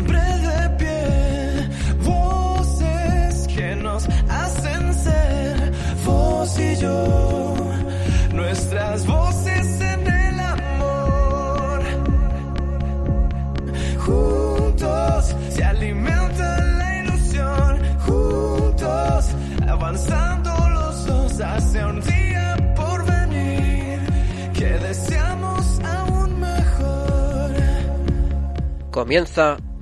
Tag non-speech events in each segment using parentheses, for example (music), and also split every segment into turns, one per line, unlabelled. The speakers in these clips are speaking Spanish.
siempre de pie, voces que nos hacen ser vos y yo, nuestras voces en el amor. Juntos se alimenta la ilusión, juntos avanzando los dos hacia un día por venir que deseamos aún mejor.
Comienza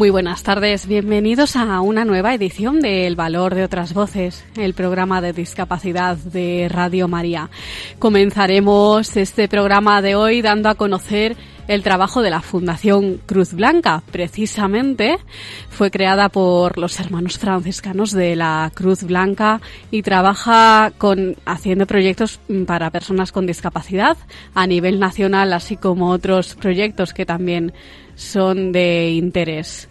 Muy buenas tardes, bienvenidos a una nueva edición de El Valor de otras Voces, el programa de discapacidad de Radio María. Comenzaremos este programa de hoy dando a conocer el trabajo de la Fundación Cruz Blanca. Precisamente fue creada por los hermanos franciscanos de la Cruz Blanca y trabaja con haciendo proyectos para personas con discapacidad a nivel nacional, así como otros proyectos que también son de interés.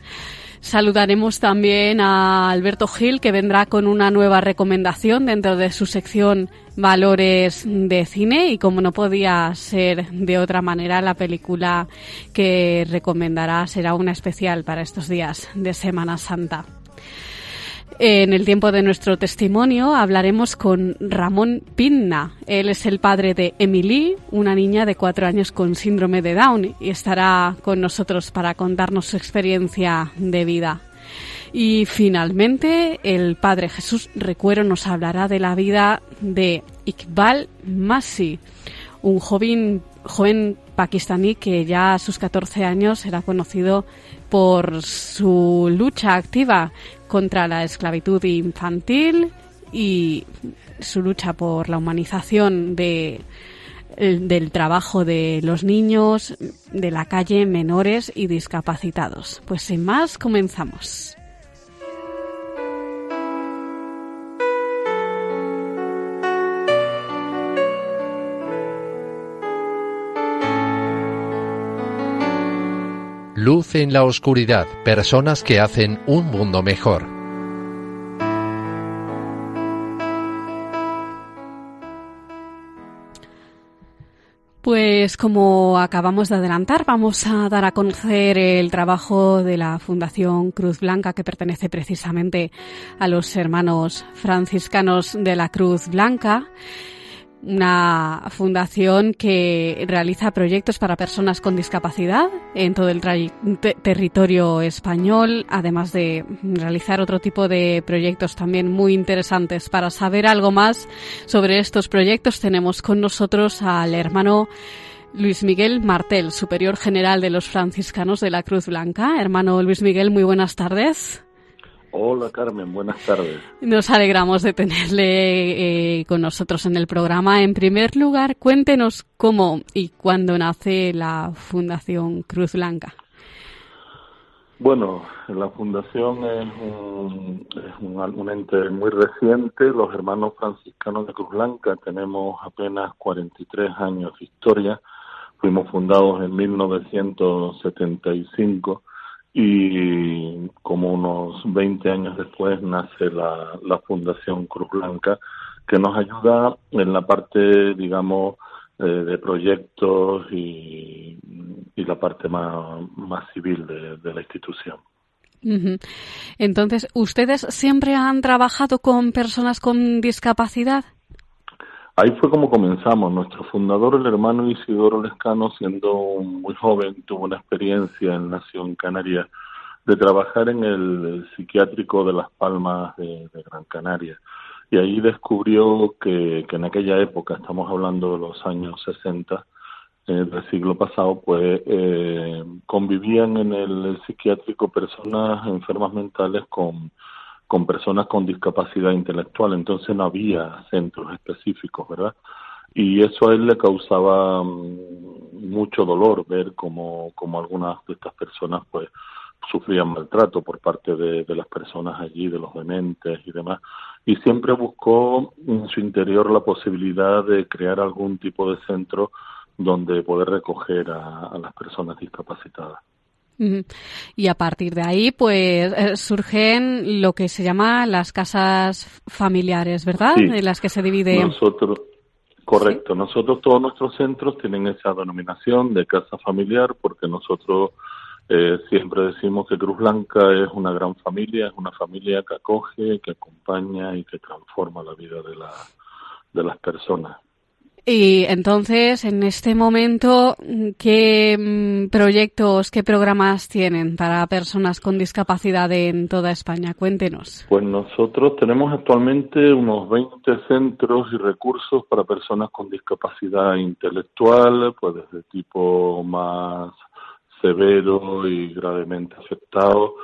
Saludaremos también a Alberto Gil, que vendrá con una nueva recomendación dentro de su sección Valores de Cine y como no podía ser de otra manera, la película que recomendará será una especial para estos días de Semana Santa. En el tiempo de nuestro testimonio hablaremos con Ramón Pinna. Él es el padre de Emily, una niña de cuatro años con síndrome de Down, y estará con nosotros para contarnos su experiencia de vida. Y finalmente, el padre Jesús Recuero nos hablará de la vida de Iqbal Masi, un joven, joven pakistaní que ya a sus 14 años era conocido por su lucha activa contra la esclavitud infantil y su lucha por la humanización de, el- del trabajo de los niños, de la calle, menores y discapacitados. Pues sin más, comenzamos.
Luz en la oscuridad, personas que hacen un mundo mejor.
Pues como acabamos de adelantar, vamos a dar a conocer el trabajo de la Fundación Cruz Blanca que pertenece precisamente a los hermanos franciscanos de la Cruz Blanca una fundación que realiza proyectos para personas con discapacidad en todo el territorio español, además de realizar otro tipo de proyectos también muy interesantes. Para saber algo más sobre estos proyectos tenemos con nosotros al hermano Luis Miguel Martel, superior general de los franciscanos de la Cruz Blanca. Hermano Luis Miguel, muy buenas tardes.
Hola Carmen, buenas tardes.
Nos alegramos de tenerle eh, con nosotros en el programa. En primer lugar, cuéntenos cómo y cuándo nace la Fundación Cruz Blanca.
Bueno, la fundación es un, es un, un ente muy reciente. Los hermanos franciscanos de Cruz Blanca tenemos apenas 43 años de historia. Fuimos fundados en 1975 y como unos 20 años después nace la, Fundación Cruz Blanca que nos ayuda en la parte, digamos, eh, de proyectos y, la parte más, más civil de, la institución.
Entonces, ¿ustedes siempre han trabajado con personas con discapacidad?
Ahí fue como comenzamos. Nuestro fundador, el hermano Isidoro Lescano, siendo muy joven, tuvo una experiencia en Nación Canaria de trabajar en el psiquiátrico de Las Palmas de, Gran Canaria. Y ahí descubrió que, que, en aquella época, estamos hablando de los años 60 eh, del siglo pasado, pues eh, convivían en el psiquiátrico personas enfermas mentales con con personas con discapacidad intelectual, entonces no había centros específicos, ¿verdad? Y eso a él le causaba um, mucho dolor ver como, como algunas de estas personas pues sufrían maltrato por parte de, de las personas allí, de los dementes y demás. Y siempre buscó en su interior la posibilidad de crear algún tipo de centro donde poder recoger a las personas discapacitadas.
Y a partir de ahí, pues eh, surgen lo que se llama las casas familiares, ¿verdad?
Sí.
En las que se divide.
Nosotros, correcto, nosotros todos nuestros centros tienen esa denominación de casa familiar porque nosotros eh, siempre decimos que Cruz Blanca es una gran familia, es una familia que acoge, que acompaña y que transforma la vida de, la, de las personas.
Y entonces, en este momento, ¿qué mm, proyectos, qué programas tienen para personas con discapacidad en toda España? Cuéntenos.
Pues nosotros tenemos actualmente unos 20 centros y recursos para personas con discapacidad intelectual, pues desde tipo más severo y gravemente afectado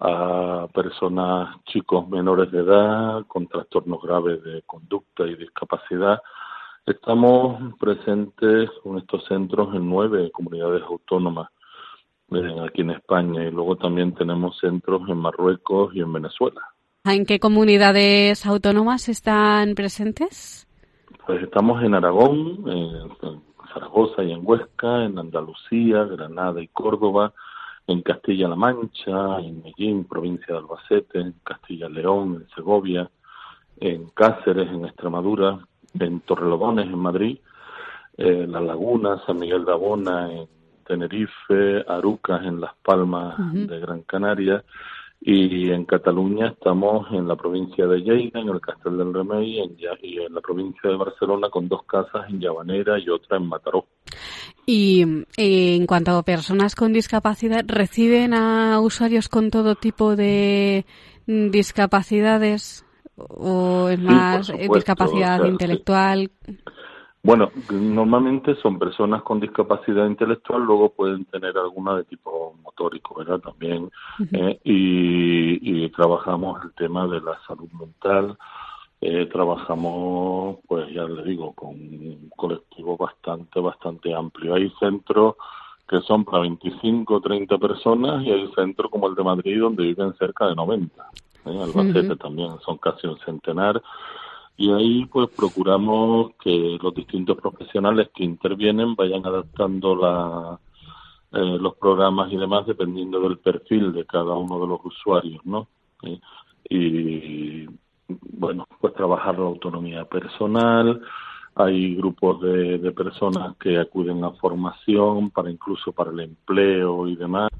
a personas chicos menores de edad con trastornos graves de conducta y discapacidad. Estamos presentes con estos centros en nueve comunidades autónomas eh, aquí en España y luego también tenemos centros en Marruecos y en Venezuela.
¿En qué comunidades autónomas están presentes?
Pues estamos en Aragón, en Zaragoza y en Huesca, en Andalucía, Granada y Córdoba, en Castilla-La Mancha, en Medellín, provincia de Albacete, en Castilla-León, en Segovia, en Cáceres, en Extremadura, en Torrelodones, en Madrid, eh, La Laguna, San Miguel de Abona, en Tenerife, Arucas, en Las Palmas de Gran Canaria, y en Cataluña estamos en la provincia de Lleida, en el Castel del Remei, en y en la provincia de Barcelona con dos casas en Llavanera y otra en Mataró.
Y eh, en cuanto a personas con discapacidad, ¿reciben a usuarios con todo tipo de mm, discapacidades? ¿O es más eh,
supuesto,
discapacidad
o sea, sí.
intelectual?
Bueno, normalmente son personas con discapacidad intelectual, luego pueden tener alguna de tipo motórico, ¿verdad? También. eh, y, y trabajamos el tema de la salud mental. Eh, trabajamos, pues ya le digo, con un colectivo bastante, bastante amplio. Hay centros que son para 25 o 30 personas y hay centros como el de Madrid donde viven cerca de 90. ¿Eh? Albacete también son casi un centenar. Y ahí pues procuramos que los distintos profesionales que intervienen vayan adaptando la, eh, los programas y demás dependiendo del perfil de cada uno de los usuarios, ¿no? Eh, y bueno, pues trabajar la autonomía personal, hay grupos de, de personas que acuden a formación para incluso para el empleo y demás,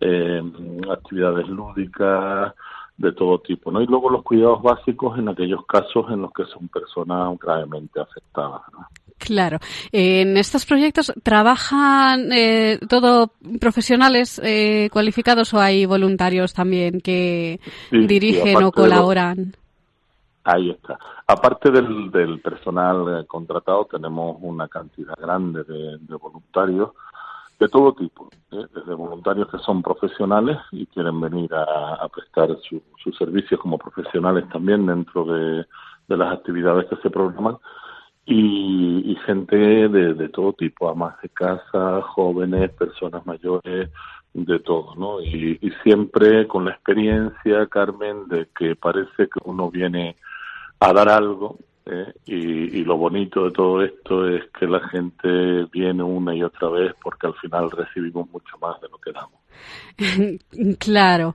eh, actividades lúdicas de todo tipo, ¿no? Y luego los cuidados básicos en aquellos casos en los que son personas gravemente afectadas. ¿no?
Claro. En estos proyectos trabajan eh, todo profesionales eh, cualificados o hay voluntarios también que
Sí,
dirigen o
los-
colaboran.
Ahí está. Aparte del, del personal eh, contratado, tenemos una cantidad grande de, de voluntarios de todo tipo, ¿eh? desde voluntarios que son profesionales y quieren venir a, prestar su- sus servicios como profesionales también dentro de, las actividades que se programan, y, y gente de, todo tipo, amas de casa, jóvenes, personas mayores, de todo, ¿no? Y siempre con la experiencia, Carmen, de que parece que uno viene a dar algo ¿eh? y, y lo bonito de todo esto es que la gente viene una y otra vez porque al final recibimos mucho más de lo que damos. (laughs)
claro.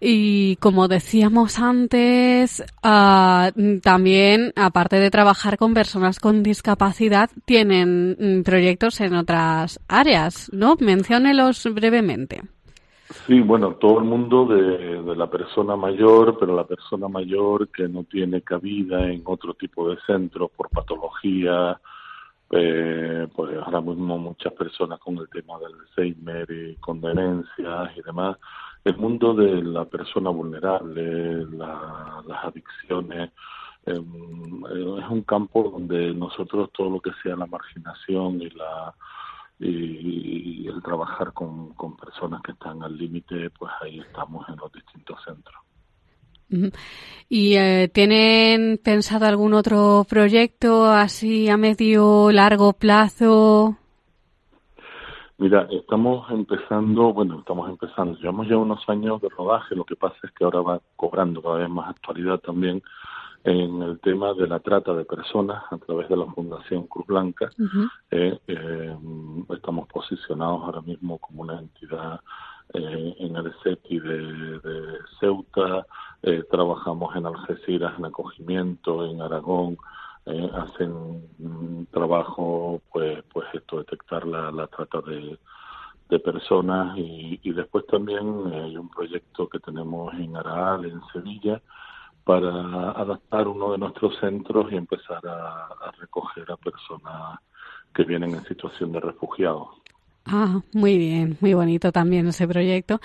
Y como decíamos antes, ah, también, aparte de trabajar con personas con discapacidad, tienen mm, proyectos en otras áreas, ¿no? Menciónelos brevemente.
Sí, bueno, todo el mundo de, la persona mayor, pero la persona mayor que no tiene cabida en otro tipo de centros por patología, eh, pues ahora mismo muchas personas con el tema del Alzheimer y con demencias y demás. El mundo de la persona vulnerable, la- las adicciones, eh, es un campo donde nosotros todo lo que sea la marginación y la y, y el trabajar con, con personas que están al límite, pues ahí estamos en los distintos centros.
¿Y eh, tienen pensado algún otro proyecto así a medio largo plazo?
Mira, estamos empezando, bueno, estamos empezando, llevamos ya unos años de rodaje, lo que pasa es que ahora va cobrando cada vez más actualidad también en el tema de la trata de personas a través de la Fundación Cruz Blanca. Eh, eh, estamos posicionados ahora mismo como una entidad eh, en el CETI de, de Ceuta, eh, trabajamos en Algeciras en acogimiento, en Aragón, eh, hacen un trabajo, pues, pues esto, detectar la, la trata de, de personas y, y después también hay un proyecto que tenemos en Araal, en Sevilla, para adaptar uno de nuestros centros y empezar a, recoger a personas que vienen en situación de refugiados.
Ah, muy bien, muy bonito también ese proyecto.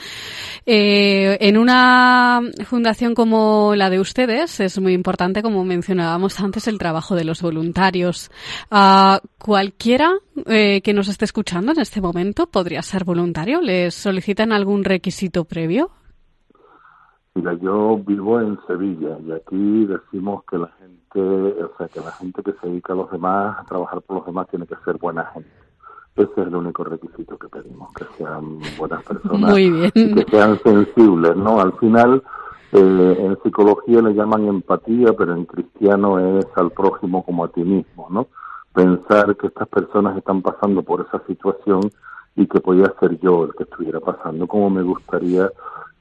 Eh, en una fundación como la de ustedes es muy importante, como mencionábamos antes, el trabajo de los voluntarios. Ah, cualquiera eh, que nos esté escuchando en este momento podría ser voluntario. ¿Les solicitan algún requisito previo?
Mira, yo vivo en Sevilla y aquí decimos que la gente, o sea, que la gente que se dedica a los demás, a trabajar por los demás, tiene que ser buena gente. Ese es el único requisito que pedimos, que sean buenas (laughs) personas
Muy bien.
y que sean sensibles, ¿no? Al final, eh, en psicología le llaman empatía, pero en cristiano es al prójimo como a ti mismo, ¿no? Pensar que estas personas están pasando por esa situación y que podía ser yo el que estuviera pasando, como me gustaría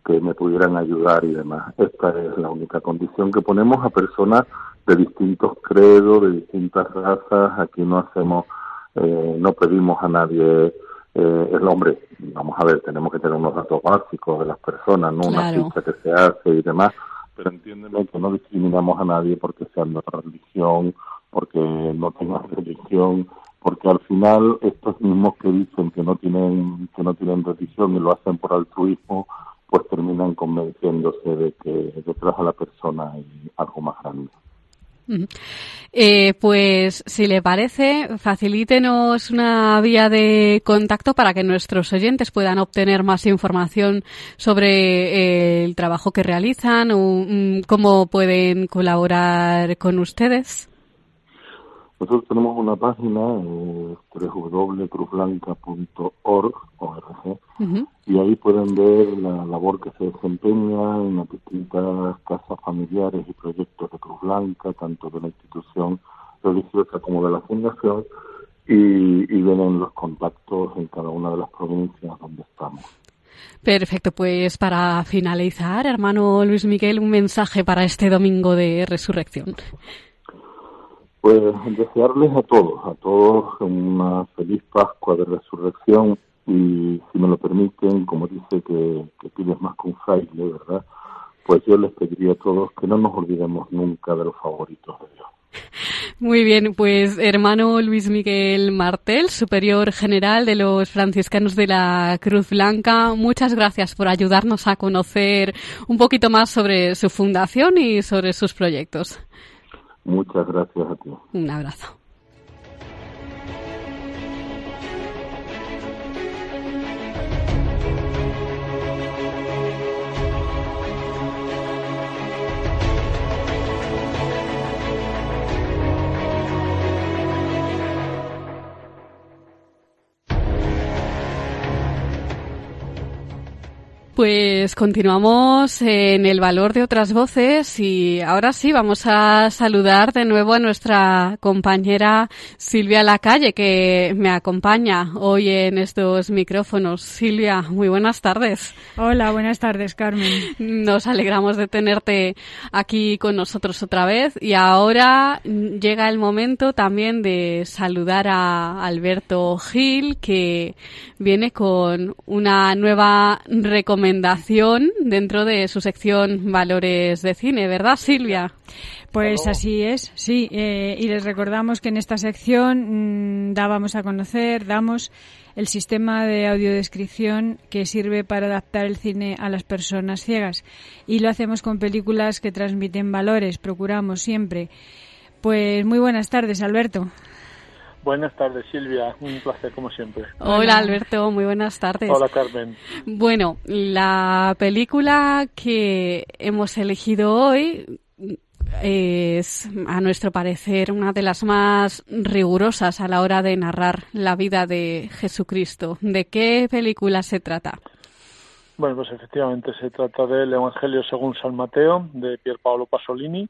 que me pudieran ayudar y demás. Esta es la única condición que ponemos a personas de distintos credos, de distintas razas. Aquí no hacemos eh, no pedimos a nadie eh, el hombre. Vamos a ver, tenemos que tener unos datos básicos de las personas, no
Claro.
una ficha que se hace y demás. Pero entiéndeme que no discriminamos a nadie porque sean de otra religión, porque no tengan religión, porque al final estos mismos que dicen que no tienen que no tienen religión y lo hacen por altruismo, pues terminan convenciéndose de que detrás de la persona hay algo más grande.
Eh, pues, si le parece, facilítenos una vía de contacto para que nuestros oyentes puedan obtener más información sobre eh, el trabajo que realizan o mm, cómo pueden colaborar con ustedes.
Nosotros tenemos una página, eh, www.cruzblanca.org, ORG,
Ujú.
y ahí pueden ver la labor que se desempeña en las distintas casas familiares y proyectos de Cruz Blanca, tanto de la institución religiosa como de la fundación, y, y ven los contactos en cada una de las provincias donde estamos.
Perfecto, pues para finalizar, hermano Luis Miguel, un mensaje para este domingo de resurrección.
Pues desearles a todos, a todos una feliz Pascua de Resurrección y si me lo permiten, como dice que, que pides más un fraile, ¿verdad? Pues yo les pediría a todos que no nos olvidemos nunca de los favoritos de Dios.
Muy bien, pues hermano Luis Miguel Martel, superior general de los franciscanos de la Cruz Blanca, muchas gracias por ayudarnos a conocer un poquito más sobre su fundación y sobre sus proyectos.
Muchas gracias a ti.
Un abrazo. Pues continuamos en el valor de otras voces y ahora sí vamos a saludar de nuevo a nuestra compañera Silvia Lacalle que me acompaña hoy en estos micrófonos. Silvia, muy buenas tardes.
Hola, buenas tardes, Carmen.
Nos alegramos de tenerte aquí con nosotros otra vez y ahora llega el momento también de saludar a Alberto Gil que viene con una nueva recomendación dentro de su sección Valores de Cine, ¿verdad Silvia?
Pues así es, sí. eh, y les recordamos que en esta sección mm, dábamos a conocer, damos el sistema de audiodescripción que sirve para adaptar el cine a las personas ciegas. Y lo hacemos con películas que transmiten valores, procuramos siempre. Pues muy buenas tardes, Alberto.
Buenas tardes, Silvia. Un placer, como siempre.
Hola Alberto, muy buenas tardes.
Hola, Carmen.
Bueno, la película que hemos elegido hoy es, a nuestro parecer, una de las más rigurosas a la hora de narrar la vida de Jesucristo. ¿De qué película se trata?
Bueno, pues efectivamente se trata del Evangelio según San Mateo, de Pier Paolo Pasolini,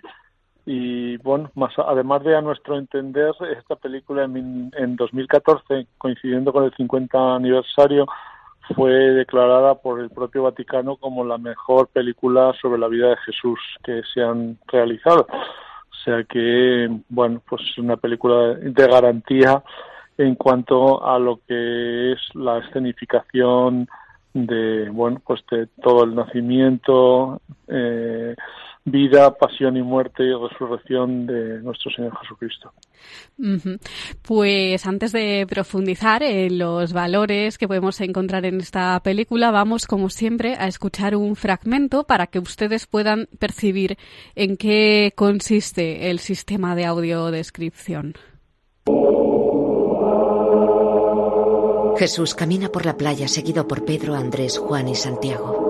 Y bueno, más además de a nuestro entender, esta película en, en 2014, coincidiendo con el 50 aniversario, fue declarada por el propio Vaticano como la mejor película sobre la vida de Jesús que se han realizado. O sea que, bueno, pues es una película de garantía en cuanto a lo que es la escenificación de, bueno, pues de todo el nacimiento, eh, vida, pasión y muerte y resurrección de nuestro Señor Jesucristo.
Pues antes de profundizar en los valores que podemos encontrar en esta película, vamos como siempre a escuchar un fragmento para que ustedes puedan percibir en qué consiste el sistema de audiodescripción.
Jesús camina por la playa seguido por Pedro, Andrés, Juan y Santiago.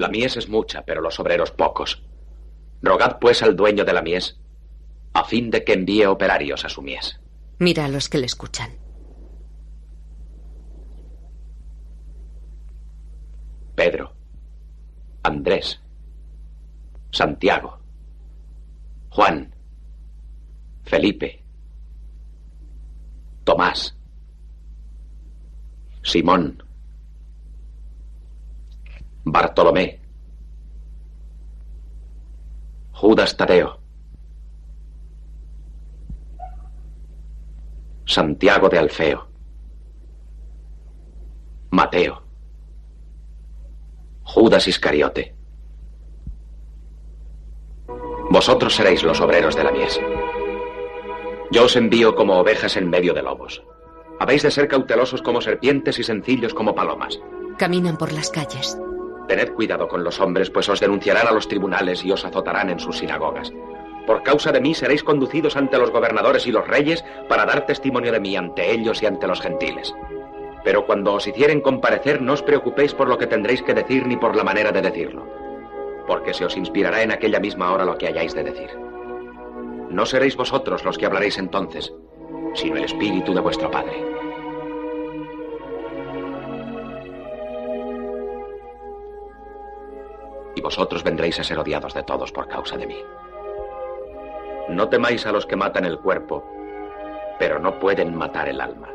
La mies es mucha, pero los obreros pocos. Rogad pues al dueño de la mies, a fin de que envíe operarios a su mies.
mira a los que le escuchan.
Pedro, Andrés, Santiago, Juan, Felipe, Tomás, Simón, Bartolomé, Judas Tadeo, Santiago de Alfeo, Mateo, Judas Iscariote. Vosotros seréis los obreros de la mies. Yo os envío como ovejas en medio de lobos. Habéis de ser cautelosos como serpientes y sencillos como palomas.
Caminan por las calles.
Tened cuidado con los hombres, pues os denunciarán a los tribunales y os azotarán en sus sinagogas. Por causa de mí seréis conducidos ante los gobernadores y los reyes para dar testimonio de mí ante ellos y ante los gentiles. Pero cuando os hicieren comparecer, no os preocupéis por lo que tendréis que decir ni por la manera de decirlo, porque se os inspirará en aquella misma hora lo que hayáis de decir. No seréis vosotros los que hablaréis entonces, sino el Espíritu de vuestro Padre. Y vosotros vendréis a ser odiados de todos por causa de mí. No temáis a los que matan el cuerpo, pero no pueden matar el alma.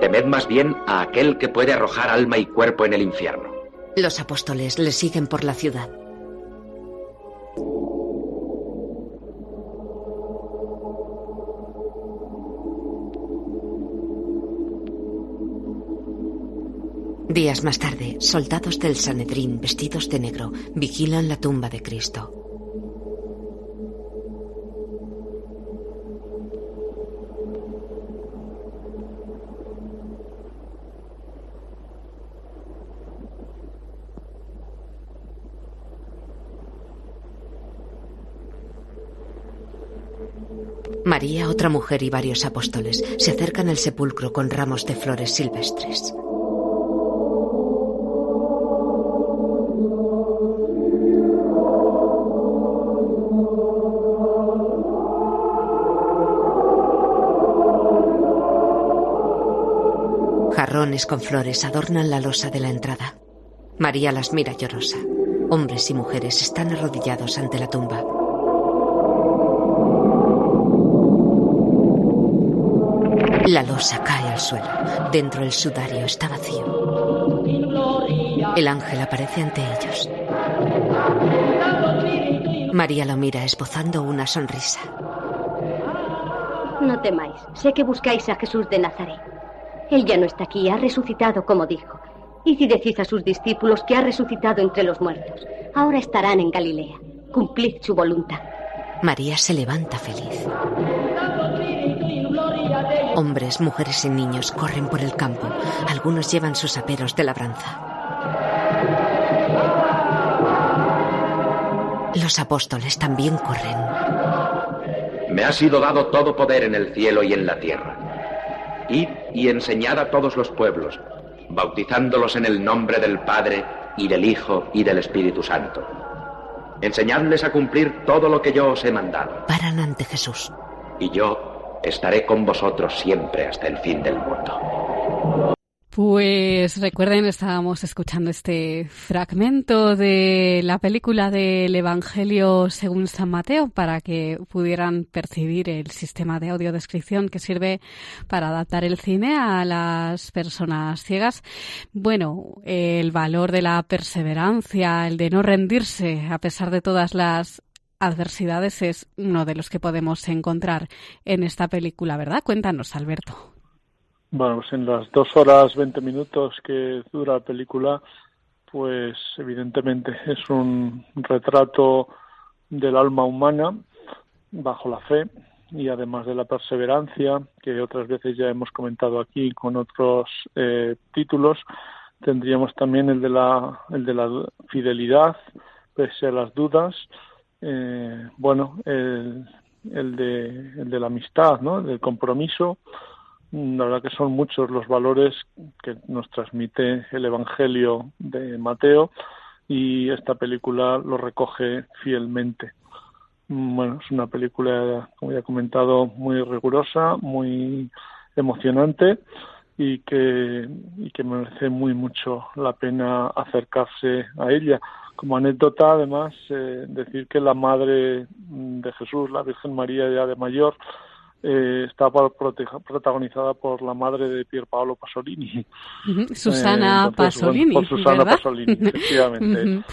Temed más bien a aquel que puede arrojar alma y cuerpo en el infierno.
Los apóstoles le siguen por la ciudad. Días más tarde, soldados del Sanedrín vestidos de negro vigilan la tumba de Cristo. María, otra mujer y varios apóstoles se acercan al sepulcro con ramos de flores silvestres. Con flores adornan la losa de la entrada. María las mira llorosa. Hombres y mujeres están arrodillados ante la tumba. La losa cae al suelo. Dentro el sudario está vacío. El ángel aparece ante ellos. María lo mira esbozando una sonrisa.
No temáis, sé que buscáis a Jesús de Nazaret. Él ya no está aquí, ha resucitado como dijo. Y si decís a sus discípulos que ha resucitado entre los muertos, ahora estarán en Galilea. Cumplid su voluntad.
María se levanta feliz. Hombres, mujeres y niños corren por el campo. Algunos llevan sus aperos de labranza. Los apóstoles también corren.
Me ha sido dado todo poder en el cielo y en la tierra. Id y enseñad a todos los pueblos, bautizándolos en el nombre del Padre y del Hijo y del Espíritu Santo. Enseñadles a cumplir todo lo que yo os he mandado.
Paran ante Jesús.
Y yo estaré con vosotros siempre hasta el fin del mundo.
Pues recuerden, estábamos escuchando este fragmento de la película del Evangelio según San Mateo para que pudieran percibir el sistema de audiodescripción que sirve para adaptar el cine a las personas ciegas. Bueno, el valor de la perseverancia, el de no rendirse a pesar de todas las adversidades es uno de los que podemos encontrar en esta película, ¿verdad? Cuéntanos, Alberto.
Bueno, pues en las dos horas veinte minutos que dura la película, pues evidentemente es un retrato del alma humana bajo la fe y además de la perseverancia, que otras veces ya hemos comentado aquí con otros eh, títulos, tendríamos también el de la, el de la fidelidad, pese a las dudas, eh, bueno, el, el, de, el de la amistad, ¿no? del compromiso, la verdad que son muchos los valores que nos transmite el Evangelio de Mateo y esta película lo recoge fielmente. Bueno, es una película, como ya he comentado, muy rigurosa, muy emocionante y que, y que merece muy mucho la pena acercarse a ella. Como anécdota, además, eh, decir que la madre de Jesús, la Virgen María ya de mayor, eh, está protagonizada por la madre de Pier Paolo Pasolini.
Susana eh, Pasolini.
Por, Susana Pasolini, efectivamente.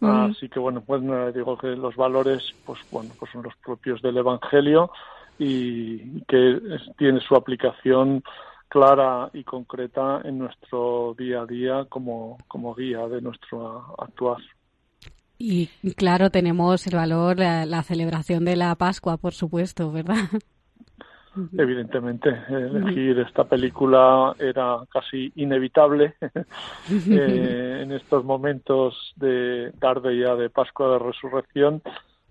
Así que bueno, pues digo que los valores, pues bueno, pues son los propios del Evangelio y que tiene su aplicación clara y concreta en nuestro día a día como, como guía de nuestro actuar.
Y claro, tenemos el valor, la celebración de la Pascua, por supuesto, ¿verdad?
Evidentemente, elegir esta película era casi inevitable (laughs) eh, en estos momentos de tarde ya de Pascua de Resurrección,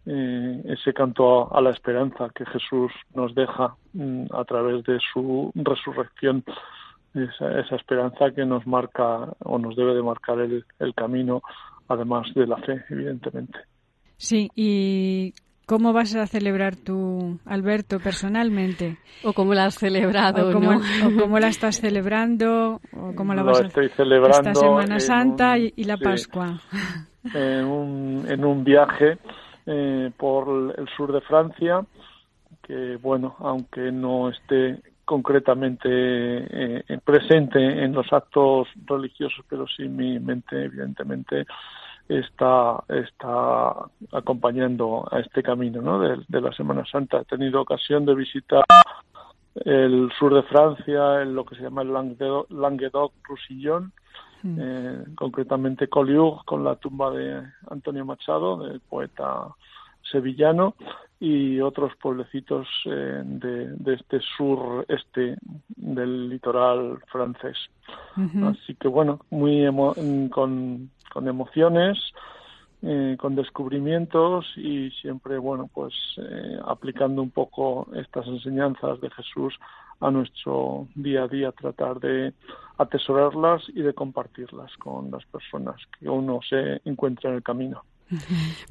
eh, ese canto a, la esperanza que Jesús nos deja mm, a través de su resurrección, esa, esa, esperanza que nos marca o nos debe de marcar el, el camino, además de la fe, evidentemente.
Sí, y ¿Cómo vas a celebrar tú, Alberto, personalmente?
¿O cómo la has celebrado?
¿O cómo, cómo la estás celebrando? ¿O cómo la
vas
a
celebrando
esta Semana Santa y, la Pascua?
En un, en un viaje eh, por el sur de Francia, que, bueno, aunque no esté concretamente eh, presente en los actos religiosos, pero sí mi mente, evidentemente, está, está acompañando a este camino ¿no? de, la Semana Santa. He tenido ocasión de visitar el sur de Francia, en lo que se llama el Languedoc-Roussillon, mm. eh, concretamente Collioure, con la tumba de Antonio Machado, del poeta sevillano, y otros pueblecitos eh, de, este sur este del litoral francés. Así que bueno, muy con, con emociones, eh, con descubrimientos y siempre, bueno, pues eh, aplicando un poco estas enseñanzas de Jesús a nuestro día a día, tratar de atesorarlas y de compartirlas con las personas que uno se encuentra en el camino.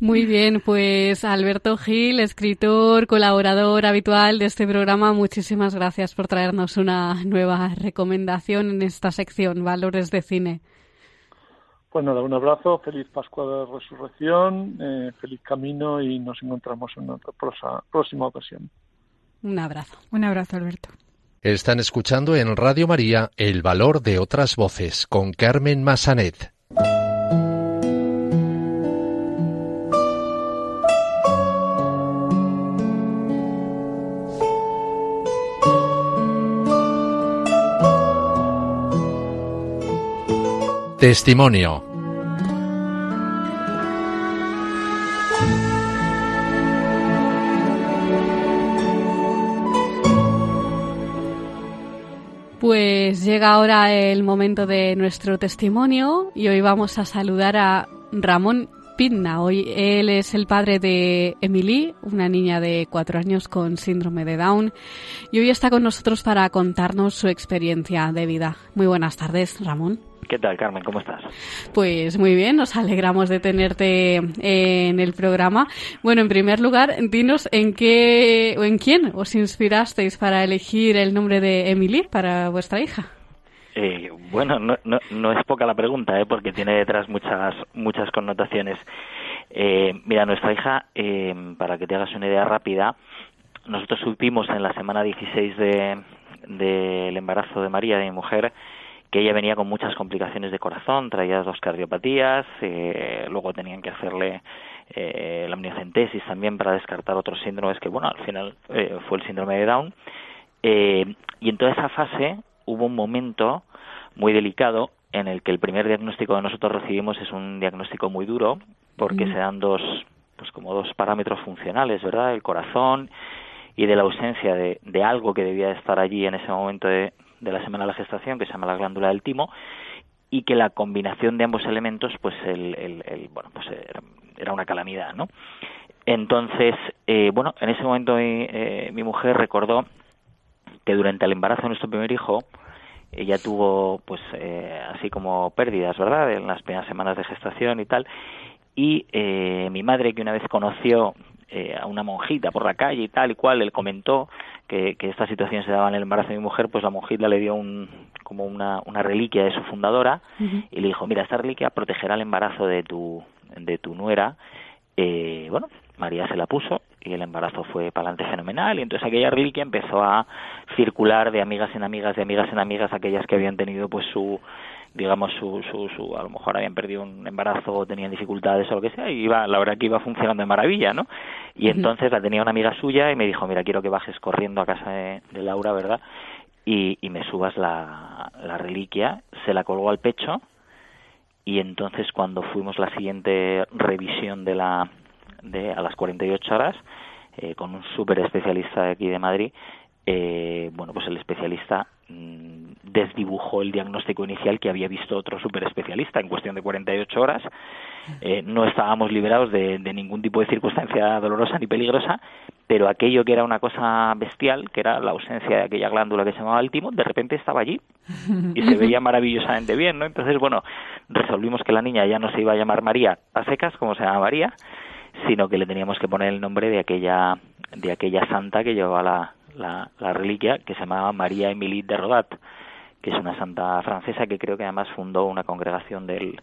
Muy bien, pues Alberto Gil, escritor, colaborador habitual de este programa, muchísimas gracias por traernos una nueva recomendación en esta sección, Valores de Cine.
Pues nada, un abrazo, feliz Pascua de Resurrección, eh, feliz camino y nos encontramos en otra próxima ocasión.
Un abrazo.
Un abrazo, Alberto.
Están escuchando en Radio María El Valor de otras Voces con Carmen Massanet. Testimonio.
Pues llega ahora el momento de nuestro testimonio y hoy vamos a saludar a Ramón Pidna. Hoy él es el padre de Emily, una niña de cuatro años con síndrome de Down, y hoy está con nosotros para contarnos su experiencia de vida. Muy buenas tardes, Ramón.
¿Qué tal, Carmen? ¿Cómo estás?
Pues muy bien, nos alegramos de tenerte en el programa. Bueno, en primer lugar, dinos en qué o en quién os inspirasteis para elegir el nombre de Emily para vuestra hija.
Eh, bueno, no, no, no, es poca la pregunta, ¿eh? porque tiene detrás muchas, muchas connotaciones. Eh, mira, nuestra hija, eh, para que te hagas una idea rápida, nosotros supimos en la semana 16 del de, embarazo de María, de mi mujer, que ella venía con muchas complicaciones de corazón, traía dos cardiopatías, eh, luego tenían que hacerle eh, la amniocentesis también para descartar otros síndromes que, bueno, al final eh, fue el síndrome de Down. Eh, y en toda esa fase hubo un momento muy delicado en el que el primer diagnóstico que nosotros recibimos es un diagnóstico muy duro porque
Mm.
se dan dos, pues como dos parámetros funcionales, ¿verdad? El corazón y de la ausencia de, de algo que debía de estar allí en ese momento de, de la semana de la gestación, que se llama la glándula del timo, y que la combinación de ambos elementos, pues el, el, bueno, pues era, era una calamidad, ¿no? Entonces, eh, bueno, en ese momento mi, eh, mi mujer recordó que durante el embarazo de nuestro primer hijo ella tuvo pues eh, así como pérdidas verdad en las primeras semanas de gestación y tal y eh, mi madre que una vez conoció eh, a una monjita por la calle y tal y cual le comentó que, que esta situación se daba en el embarazo de mi mujer pues la monjita le dio un como una, una reliquia de su fundadora y le dijo mira esta reliquia protegerá el embarazo de tu de tu nuera eh, bueno María se la puso y el embarazo fue para adelante fenomenal y entonces aquella reliquia empezó a circular de amigas en amigas de amigas en amigas aquellas que habían tenido pues su digamos su, su, su a lo mejor habían perdido un embarazo o tenían dificultades o lo que sea y iba la verdad que iba funcionando de maravilla no y entonces la tenía una amiga suya y me dijo mira quiero que bajes corriendo a casa de, de Laura verdad y, y me subas la, la reliquia. Se la colgó al pecho y entonces cuando fuimos la siguiente revisión de la de a las 48 horas eh, con un súper especialista de aquí de Madrid eh, bueno pues el especialista mm, desdibujó el diagnóstico inicial que había visto otro súper especialista en cuestión de 48 horas eh, no estábamos liberados de, de ningún tipo de circunstancia dolorosa ni peligrosa pero aquello que era una cosa bestial que era la ausencia de aquella glándula que se llamaba el timo de repente estaba allí y se veía maravillosamente bien, ¿no? Entonces, bueno, resolvimos que la niña ya no se iba a llamar María a secas, como se llama María, sino que le teníamos que poner el nombre de aquella de aquella santa que llevaba la, la, la reliquia, que se llamaba María Emilie de Rodat, que es una santa francesa que creo que además fundó una congregación del,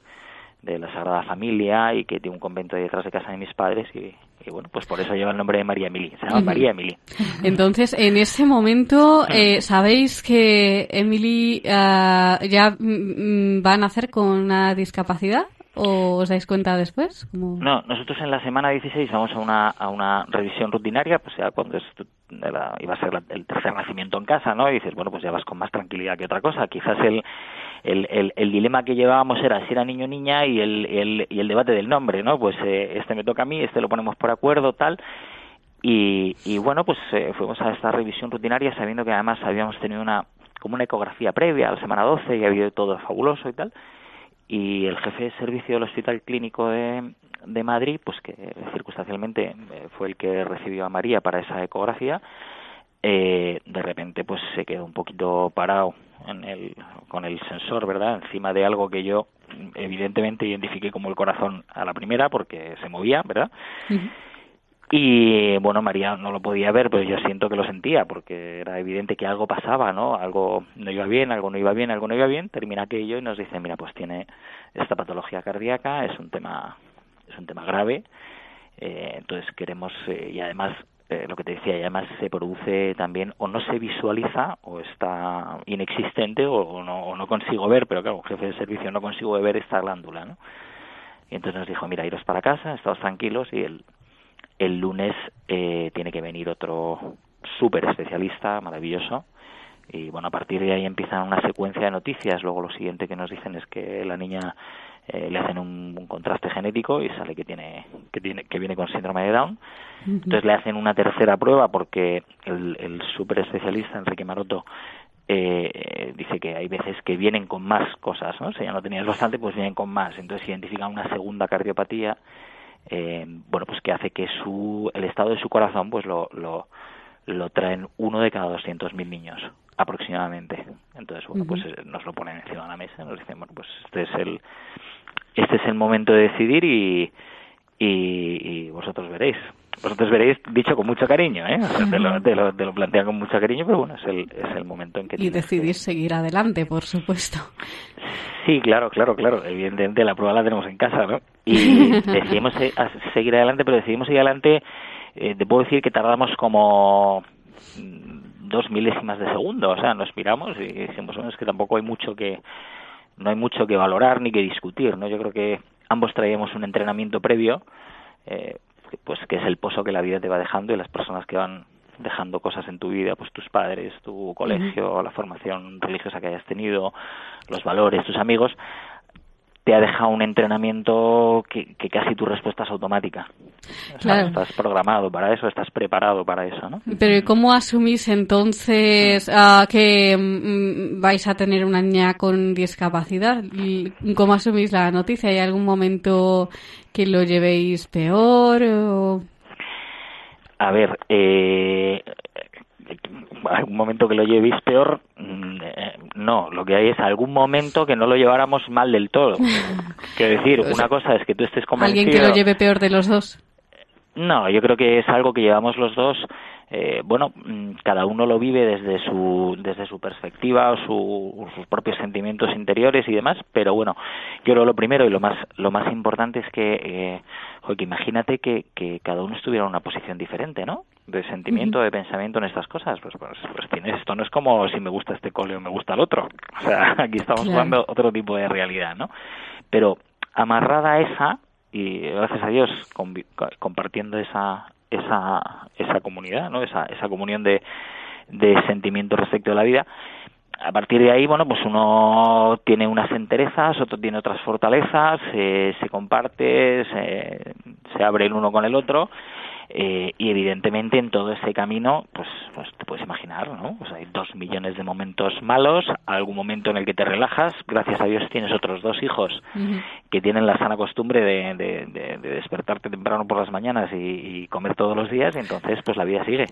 de la Sagrada Familia y que tiene un convento detrás de casa de mis padres y, y bueno, pues por eso lleva el nombre de María Emilie, se llama. María Emilie.
Entonces, en ese momento, (clears throat) eh, ¿sabéis que Emily ah, ya mm, mm, va a nacer con una discapacidad? ¿O os dais cuenta después?
No, nosotros en la semana 16 vamos a una, a una revisión rutinaria, pues ya cuando iba a ser la- el tercer nacimiento en casa, ¿no? Y dices, bueno, pues ya vas con más tranquilidad que otra cosa. Quizás el, el, el, el dilema que llevábamos era si era niño o niña y el, el, y el debate del nombre, ¿no? Pues eh, este me toca a mí, este lo ponemos por acuerdo, tal. Y, y bueno, pues eh, fuimos a esta revisión rutinaria sabiendo que además habíamos tenido una como una ecografía previa a la semana 12 y había todo fabuloso y tal y el jefe de servicio del Hospital Clínico de, de Madrid, pues que circunstancialmente eh, fue el que recibió a María para esa ecografía, eh, de repente pues se quedó un poquito parado en el, con el sensor, ¿verdad? Encima de algo que yo evidentemente identifiqué como el corazón a la primera porque se movía, ¿verdad? Y bueno, María no lo podía ver, pero yo siento que lo sentía, porque era evidente que algo pasaba, ¿no? Algo no iba bien, algo no iba bien, algo no iba bien. Termina aquello y nos dice, mira, pues tiene esta patología cardíaca, es un tema, es un tema grave. Eh, entonces queremos, eh, y además, eh, lo que te decía, y además se produce también, o no se visualiza, o está inexistente, o, no, o no consigo ver, pero claro, jefe de servicio no consigo ver esta glándula, ¿no? Y entonces nos dijo, mira, iros para casa, estaos tranquilos y el, el lunes eh, tiene que venir otro súper especialista, maravilloso. Y bueno, a partir de ahí empiezan una secuencia de noticias. Luego lo siguiente que nos dicen es que la niña eh, le hacen un, un contraste genético y sale que tiene que tiene que viene con síndrome de Down. Entonces le hacen una tercera prueba porque el, el súper especialista Enrique Maroto eh, dice que hay veces que vienen con más cosas, ¿no? Si ya no tenías bastante, pues vienen con más. Entonces identifican una segunda cardiopatía, eh, bueno, pues que hace que su el estado de su corazón, pues lo, lo, lo traen uno de cada 200.000 niños aproximadamente. Entonces, bueno, pues eh, nos lo ponen encima de la mesa, nos dicen, bueno, pues este es el este es el momento de decidir y y, vosotros veréis. Vosotros veréis, dicho con mucho cariño, ¿eh? O sea, te, lo, te, lo, te lo plantean con mucho cariño, pero bueno, es el, es el momento en que...
Y
que-
decidís seguir adelante, por supuesto.
Sí, claro, claro, claro. Evidentemente la prueba la tenemos en casa, ¿no? Y (laughs) decidimos seguir adelante, pero decidimos seguir adelante. eh, te puedo decir que tardamos como dos milésimas de segundo. O sea, nos miramos y dijimos, bueno, es que tampoco hay mucho que no hay mucho que valorar ni que discutir, ¿no? Yo creo que ambos traíamos un entrenamiento previo, eh, pues que es el pozo que la vida te va dejando y las personas que van dejando cosas en tu vida, pues tus padres, tu colegio, la formación religiosa que hayas tenido, los valores, tus amigos, te ha dejado un entrenamiento que, que casi tu respuesta es automática. O sea,
Claro.
estás programado para eso, estás preparado para eso, ¿no?
Pero ¿y cómo asumís entonces ah, que mm, vais a tener una niña con discapacidad? ¿Y ¿Cómo asumís la noticia? ¿Hay algún momento que lo llevéis peor? O...
A ver, eh, algún momento que lo llevéis peor, mm, eh, no, lo que hay es algún momento que no lo lleváramos mal del todo. (laughs) Quiero decir, una cosa es que tú estés convencido...
¿Alguien que lo lleve peor de los dos?
No, yo creo que es algo que llevamos los dos. Eh, bueno, mm, cada uno lo vive desde su desde su perspectiva o su- sus propios sentimientos interiores y demás. Pero bueno, yo creo lo primero y lo más lo más importante es que, eh, que imagínate que, que cada uno estuviera en una posición diferente, ¿no? De sentimiento, de pensamiento en estas cosas. Pues, pues, pues tienes, esto no es como si me gusta este cole o me gusta el otro. O sea, (laughs) aquí estamos
Claro.
jugando otro tipo de realidad, ¿no? Pero amarrada a esa y gracias a Dios compartiendo esa esa esa comunidad no esa esa comunión de de sentimientos respecto a la vida. A partir de ahí bueno pues uno tiene unas enterezas otro tiene otras fortalezas eh, se comparte se, se abre el uno con el otro eh, y evidentemente en todo ese camino pues puedes imaginar no pues hay dos millones de momentos malos algún momento en el que te relajas gracias a Dios tienes otros dos hijos que tienen la sana costumbre de, de- de- de despertarte temprano por las mañanas y, y comer todos los días y entonces pues la vida sigue.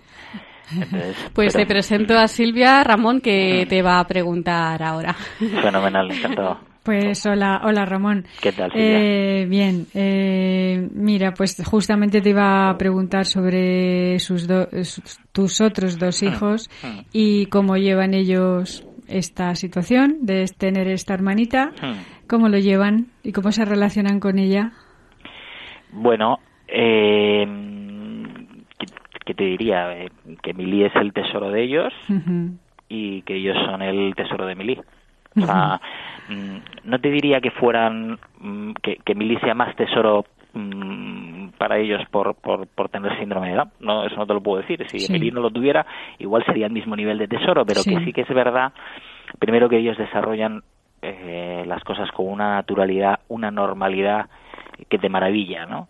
Entonces (laughs)
Pues
pero-
te presento a Silvia Ramón que te va a preguntar ahora.
fenomenal encantado (laughs)
Pues hola, hola Ramón.
¿Qué tal?
Eh, bien, eh, mira, pues justamente te iba a preguntar sobre sus do- tus otros dos hijos y cómo llevan ellos esta situación de tener esta hermanita, cómo lo llevan y cómo se relacionan con ella.
Bueno, eh, ¿qué, qué te diría? Eh, que Mili es el tesoro de ellos y que ellos son el tesoro de Mili. O sea, mm, no te diría que fueran, mm, que, que Mili sea más tesoro mm, para ellos por, por, por tener síndrome de Down. No, eso no te lo puedo decir. Si
Sí.
Emily no lo tuviera, igual sería el mismo nivel de tesoro, pero
Sí.
que sí que es verdad, primero que ellos desarrollan eh, las cosas con una naturalidad, una normalidad que te maravilla, ¿no?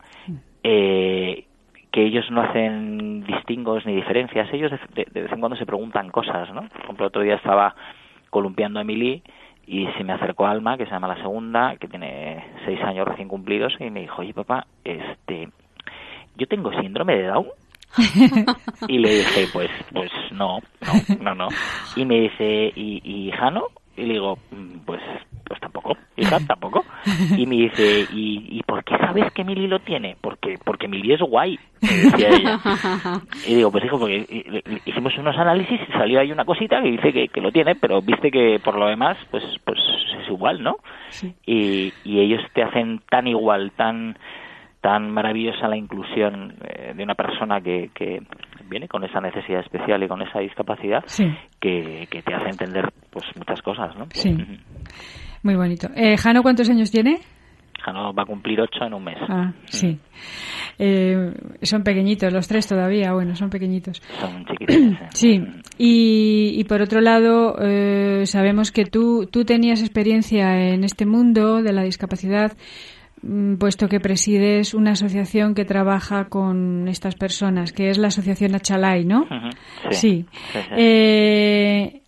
Eh, que ellos no hacen distingos ni diferencias, ellos de, de- de vez en cuando se preguntan cosas, ¿no? Por ejemplo, otro día estaba columpiando a Emily y se me acercó Alma, que se llama la segunda, que tiene seis años recién cumplidos, y me dijo, oye papá, este, yo tengo síndrome de Down. (laughs) y le dije, pues, pues no, no, no, no. Y me dice, ¿y, y Jano? Y le digo, "Mm, pues, pues tampoco, hija, tampoco. Y me dice, ¿y, y por qué sabes que Mili lo tiene? Porque, porque Mili es guay, me decía ella. (laughs) Y digo, pues hijo, porque y- hicimos unos análisis y salió ahí una cosita que dice que, que lo tiene, pero viste que por lo demás, pues, pues es igual, ¿no? Y, y ellos te hacen tan igual, tan tan maravillosa la inclusión eh, de una persona que, que viene con esa necesidad especial y con esa discapacidad
Sí.
que, que te hace entender pues muchas cosas, ¿no?
Sí. Muy bonito. Eh, Jano, ¿cuántos años tiene?
Jano va a cumplir ocho en un mes.
Ah, sí. Eh, son pequeñitos, los tres todavía, bueno, son pequeñitos.
Son chiquitines. ¿eh? (clears throat)
Sí, y, y por otro lado, eh, sabemos que tú, tú tenías experiencia en este mundo de la discapacidad, mm, puesto que presides una asociación que trabaja con estas personas, que es la Asociación Achalay, ¿no? Sí.
sí, sí.
Eh,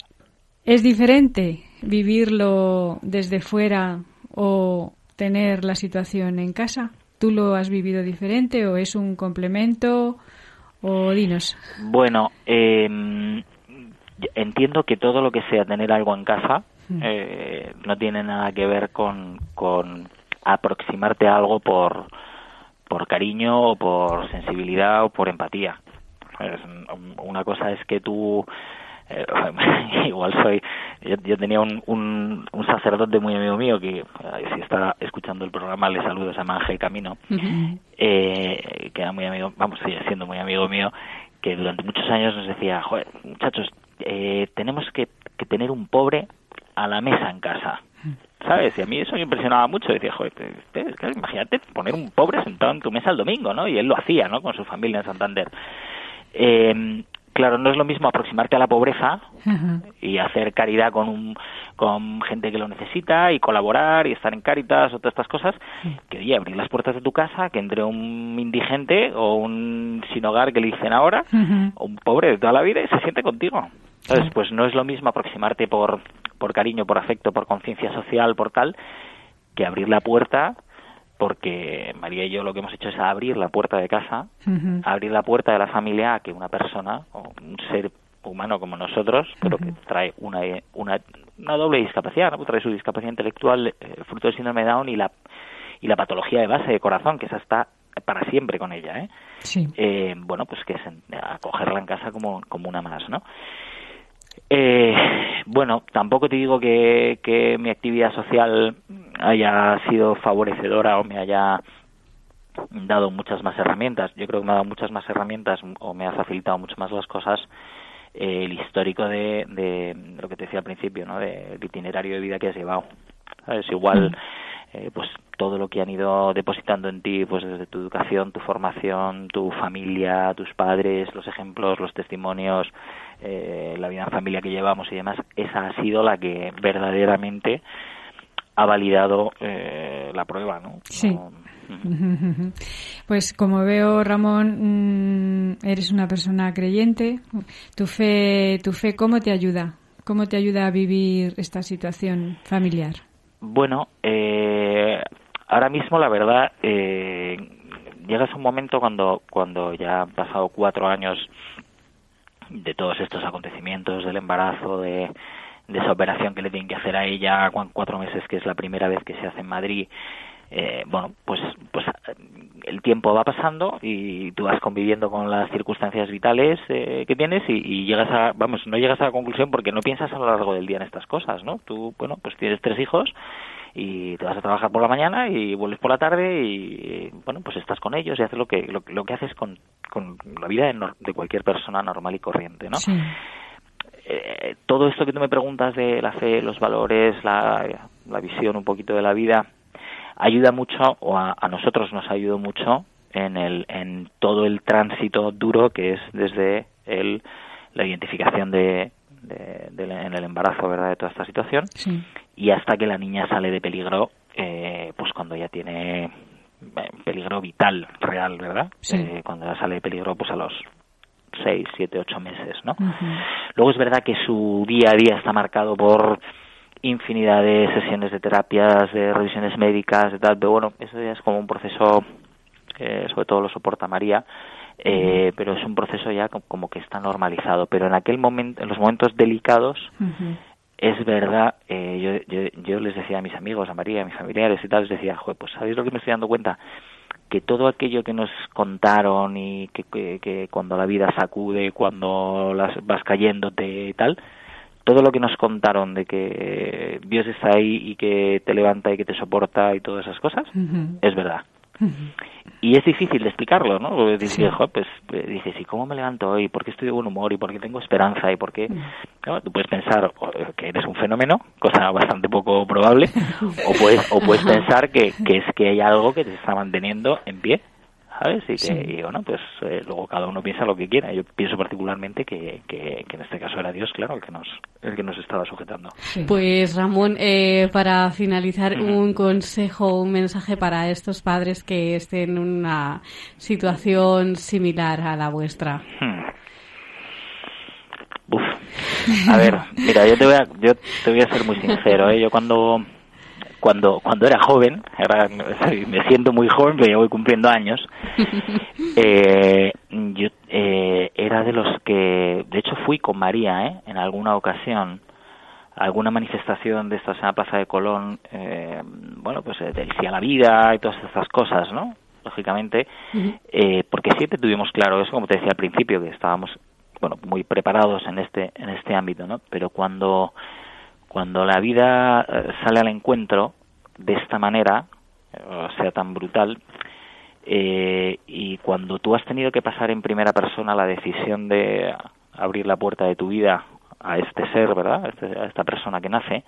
¿Es diferente vivirlo desde fuera o tener la situación en casa? ¿Tú lo has vivido diferente o es un complemento? O dinos.
Bueno, eh, entiendo que todo lo que sea tener algo en casa
Mm.
eh, no tiene nada que ver con, con aproximarte a algo por por cariño o por sensibilidad o por empatía. Una cosa es que tú eh, (laughs) igual soy yo, yo tenía un, un, un sacerdote muy amigo mío que si está escuchando el programa le saludo se llama Ángel Camino eh, que era muy amigo vamos sigue siendo muy amigo mío que durante muchos años nos decía joder muchachos eh, tenemos que, que tener un pobre a la mesa en casa ¿sabes? Y a mí eso me impresionaba mucho. Decía, joder, es que imagínate poner un pobre sentado en tu mesa el domingo, ¿no? Y él lo hacía, ¿no? Con su familia en Santander. Eh, claro, no es lo mismo aproximarte a la pobreza y hacer caridad con un, con gente que lo necesita y colaborar y estar en Cáritas o todas estas cosas que oye abrir las puertas de tu casa que entre un indigente o un sin hogar que le dicen ahora o un pobre de toda la vida y se siente contigo. Entonces pues no es lo mismo aproximarte por por cariño por afecto por conciencia social por tal que abrir la puerta porque María y yo lo que hemos hecho es abrir la puerta de casa abrir la puerta de la familia a que una persona o un ser humano como nosotros, pero que trae una, una, una doble discapacidad, ¿no? trae su discapacidad intelectual eh, fruto del síndrome de Down y la, y la patología de base de corazón, que esa está para siempre con ella. ¿eh?
Sí.
Eh, bueno, pues que es acogerla en casa como, como una más, ¿no? Eh, bueno, tampoco te digo que, que mi actividad social haya sido favorecedora o me haya dado muchas más herramientas. Yo creo que me ha dado muchas más herramientas o me ha facilitado mucho más las cosas eh, el histórico de, de lo que te decía al principio, ¿no? De- del itinerario de vida que has llevado. ¿Sabes? Igual, eh, pues todo lo que han ido depositando en ti, pues desde tu educación, tu formación, tu familia, tus padres, los ejemplos, los testimonios, eh, la vida en familia que llevamos y demás, esa ha sido la que verdaderamente ha validado eh, la prueba, ¿no?
Sí.
No- (laughs)
Pues como veo, Ramón, mm, eres una persona creyente. Tu fe, tu fe, ¿cómo te ayuda? ¿Cómo te ayuda a vivir esta situación familiar?
Bueno, eh, ahora mismo la verdad, eh, llegas a un momento cuando, cuando ya han pasado cuatro años de todos estos acontecimientos, del embarazo, de, de esa operación que le tienen que hacer a ella, cu- cuatro meses que es la primera vez que se hace en Madrid, eh, bueno, pues, pues eh, el tiempo va pasando y tú vas conviviendo con las circunstancias vitales eh, que tienes y, llegas a, vamos, no llegas a la conclusión porque no piensas a lo largo del día en estas cosas, ¿no? Tú, bueno, pues tienes tres hijos y te vas a trabajar por la mañana y vuelves por la tarde y, bueno, pues estás con ellos y haces lo que, lo, lo que haces con, con la vida de, de cualquier persona normal y corriente, ¿no?
Sí.
Eh, todo esto que tú me preguntas de la fe, los valores, la, la visión un poquito de la vida, ayuda mucho, o a, a nosotros nos ayudó mucho en, el, en todo el tránsito duro que es desde el, la identificación de, de- en el embarazo, ¿verdad?, de toda esta situación,
Sí.
y hasta que la niña sale de peligro, eh, pues cuando ya tiene eh, peligro vital, real, ¿verdad?
Sí.
Eh, cuando ya sale de peligro, pues a los seis, siete, ocho meses, ¿no? Luego es verdad que su día a día está marcado por infinidad de sesiones de terapias, de revisiones médicas, de tal, pero bueno, eso ya es como un proceso, eh, sobre todo lo soporta María, eh, pero es un proceso ya co- como que está normalizado. Pero en aquel momento, en los momentos delicados, es verdad, eh, yo, yo, yo les decía a mis amigos, a María, a mis familiares y tal, les decía, joder, pues ¿sabéis lo que me estoy dando cuenta? Que todo aquello que nos contaron y que, que, que cuando la vida sacude, cuando las vas cayéndote y tal, todo lo que nos contaron de que Dios está ahí y que te levanta y que te soporta y todas esas cosas, es verdad. Y es difícil de explicarlo, ¿no? Porque dices,
Sí.
"Jo, pues eh, dices, ¿y cómo me levanto hoy? ¿Por qué estoy de buen humor? ¿Y por qué tengo esperanza? ¿Y por qué? Claro, tú puedes pensar o, eh, que eres un fenómeno, cosa bastante poco probable, o puedes, o puedes (laughs) pensar que, que es que hay algo que te está manteniendo en pie, ¿sabes? Y, que,
Sí.
y bueno, pues eh, luego cada uno piensa lo que quiera. Yo pienso particularmente que, que, que en este caso era Dios, claro, el que nos, el que nos estaba sujetando.
Sí.
Pues Ramón, eh, para finalizar, un consejo, un mensaje para estos padres que estén en una situación similar a la vuestra.
Hmm. Uf. A ver, mira, yo te voy a, yo te voy a ser muy sincero, ¿eh? Yo cuando, cuando, cuando era joven, ahora me- siento muy joven, pero ya voy cumpliendo años, (laughs) eh, yo eh, era de los que, de hecho fui con María, ¿eh? En alguna ocasión, alguna manifestación de estas en la Plaza de Colón, eh, bueno, pues eh, del sí a la vida y todas estas cosas, ¿no? lógicamente, eh, porque siempre tuvimos claro eso, como te decía al principio, que estábamos bueno muy preparados en este en este ámbito, ¿no? Pero cuando cuando la vida eh, sale al encuentro de esta manera, o sea, tan brutal, eh, y cuando tú has tenido que pasar en primera persona la decisión de abrir la puerta de tu vida a este ser, ¿verdad? A, este- a esta persona que nace,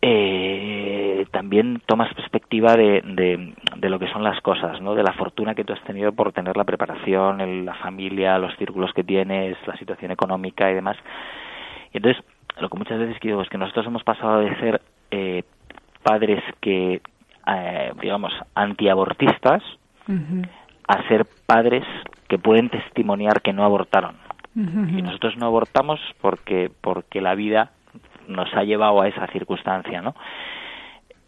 eh, también tomas perspectiva de lo que son las cosas, ¿no? De la fortuna que tú has tenido por tener la preparación, el- la familia, los círculos que tienes, la situación económica y demás. Y entonces, lo que muchas veces digo es que nosotros hemos pasado de ser eh, padres que, eh, digamos, antiabortistas a ser padres que pueden testimoniar que no abortaron. Y nosotros no abortamos porque, porque la vida nos ha llevado a esa circunstancia, ¿no?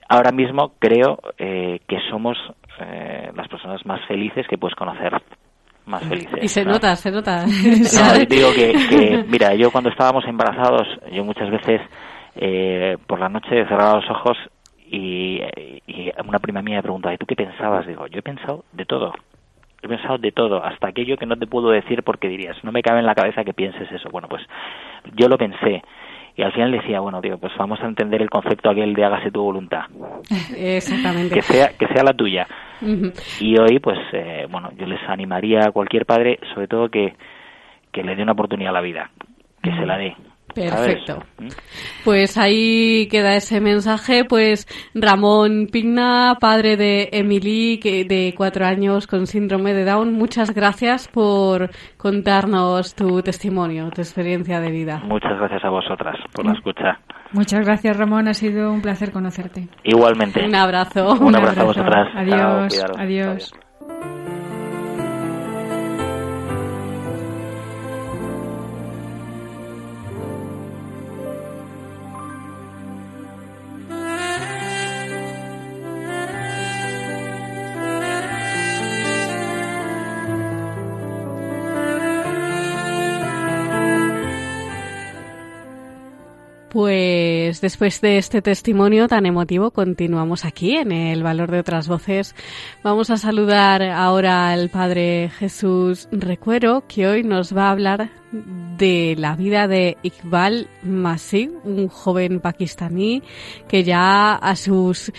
Ahora mismo creo eh, que somos eh, las personas más felices que puedes conocer. Más felices.
Y se
¿no?
nota, se nota.
No, (laughs) digo que, que, (laughs) mira, yo cuando estábamos embarazados, yo muchas veces eh, por la noche cerraba los ojos y, y una prima mía me preguntaba, ¿y tú qué pensabas? Digo, yo he pensado de todo. He pensado de todo, hasta aquello que no te puedo decir porque dirías, no me cabe en la cabeza que pienses eso. Bueno, pues yo lo pensé. Y al final decía, bueno, digo, pues vamos a entender el concepto aquel de hágase tu voluntad. (laughs)
Exactamente.
Que sea, que sea la tuya. Y hoy, pues, eh, bueno, yo les animaría a cualquier padre, sobre todo que, que le dé una oportunidad a la vida, que se la dé.
Perfecto. Pues ahí queda ese mensaje. Pues Ramón Pigna, padre de Emily, que de cuatro años con síndrome de Down, muchas gracias por contarnos tu testimonio, tu experiencia de vida.
Muchas gracias a vosotras por la escucha.
Muchas gracias, Ramón. Ha sido un placer conocerte.
Igualmente.
Un abrazo.
Un abrazo a vosotras. Chao,
Adiós. adiós.
Pues después de este testimonio tan emotivo, continuamos aquí en el Valor de otras Voces. Vamos a saludar ahora al Padre Jesús Recuero, que hoy nos va a hablar de la vida de Iqbal Masih, un joven pakistaní que ya a sus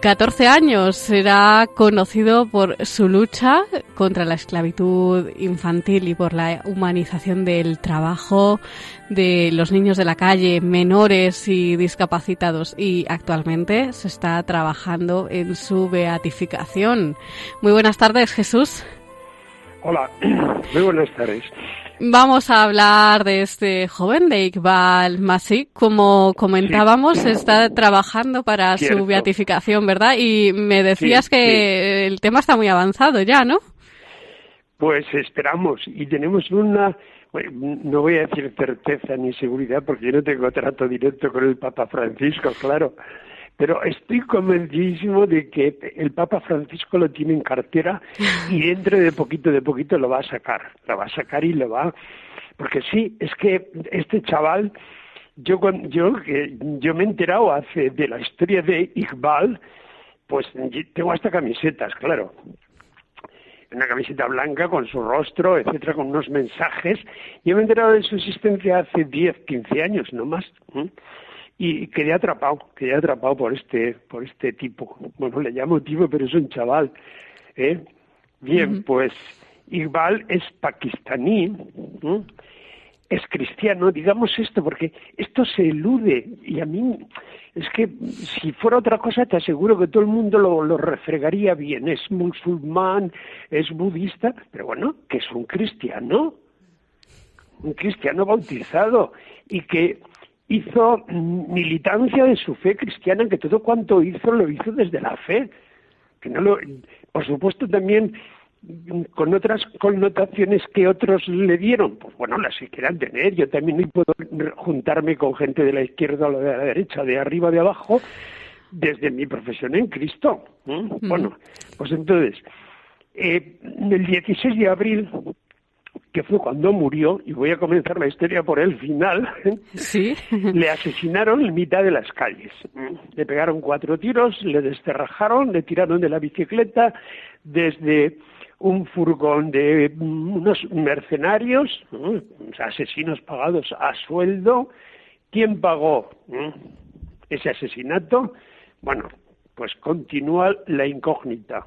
14 años será conocido por su lucha contra la esclavitud infantil y por la humanización del trabajo de los niños de la calle, menores y discapacitados. Y actualmente se está trabajando en su beatificación. Muy buenas tardes, Jesús.
Hola, (clears throat) muy buenas tardes.
Vamos a hablar de este joven, de Iqbal Masih. Como comentábamos, está trabajando para su beatificación, ¿verdad? Y me decías
Sí,
que el tema está muy avanzado ya, ¿no?
Pues esperamos y tenemos una, no voy a decir certeza ni seguridad porque yo no tengo trato directo con el Papa Francisco, claro, pero estoy convencidísimo de que el Papa Francisco lo tiene en cartera y (laughs) dentro de poquito, de poquito lo va a sacar, lo va a sacar y lo va, porque sí, es que este chaval, yo yo yo me he enterado hace de la historia de Iqbal, pues tengo hasta camisetas, claro, una camiseta blanca con su rostro, etcétera, con unos mensajes. Yo me he enterado de su existencia hace 10, 15 años, no más. ¿eh? Y quedé atrapado, quedé atrapado por este, por este tipo. Bueno, le llamo tipo, pero es un chaval. ¿eh? Bien, pues Iqbal es pakistaní, ¿eh? es cristiano, digamos esto, porque esto se elude y a mí es que si fuera otra cosa te aseguro que todo el mundo lo, lo refregaría bien, es musulmán, es budista, pero bueno, que es un cristiano, un cristiano bautizado y que hizo militancia de su fe cristiana, que todo cuanto hizo lo hizo desde la fe, que no lo, por supuesto también mm, con otras connotaciones que otros le dieron, pues bueno, las que quieran tener. Yo también no puedo juntarme con gente de la izquierda o de la derecha, de arriba, de abajo, desde mi profesión en Cristo. ¿eh? Bueno, pues entonces, eh, el 16 de abril que fue cuando murió, y voy a comenzar la historia por el final, (laughs)
Sí.
le asesinaron en mitad de las calles. Le pegaron cuatro tiros, le desterrajaron, le tiraron de la bicicleta desde un furgón de mm, unos mercenarios, ¿no? asesinos pagados a sueldo. ¿Quién pagó mm, ese asesinato? Bueno, pues continúa la incógnita,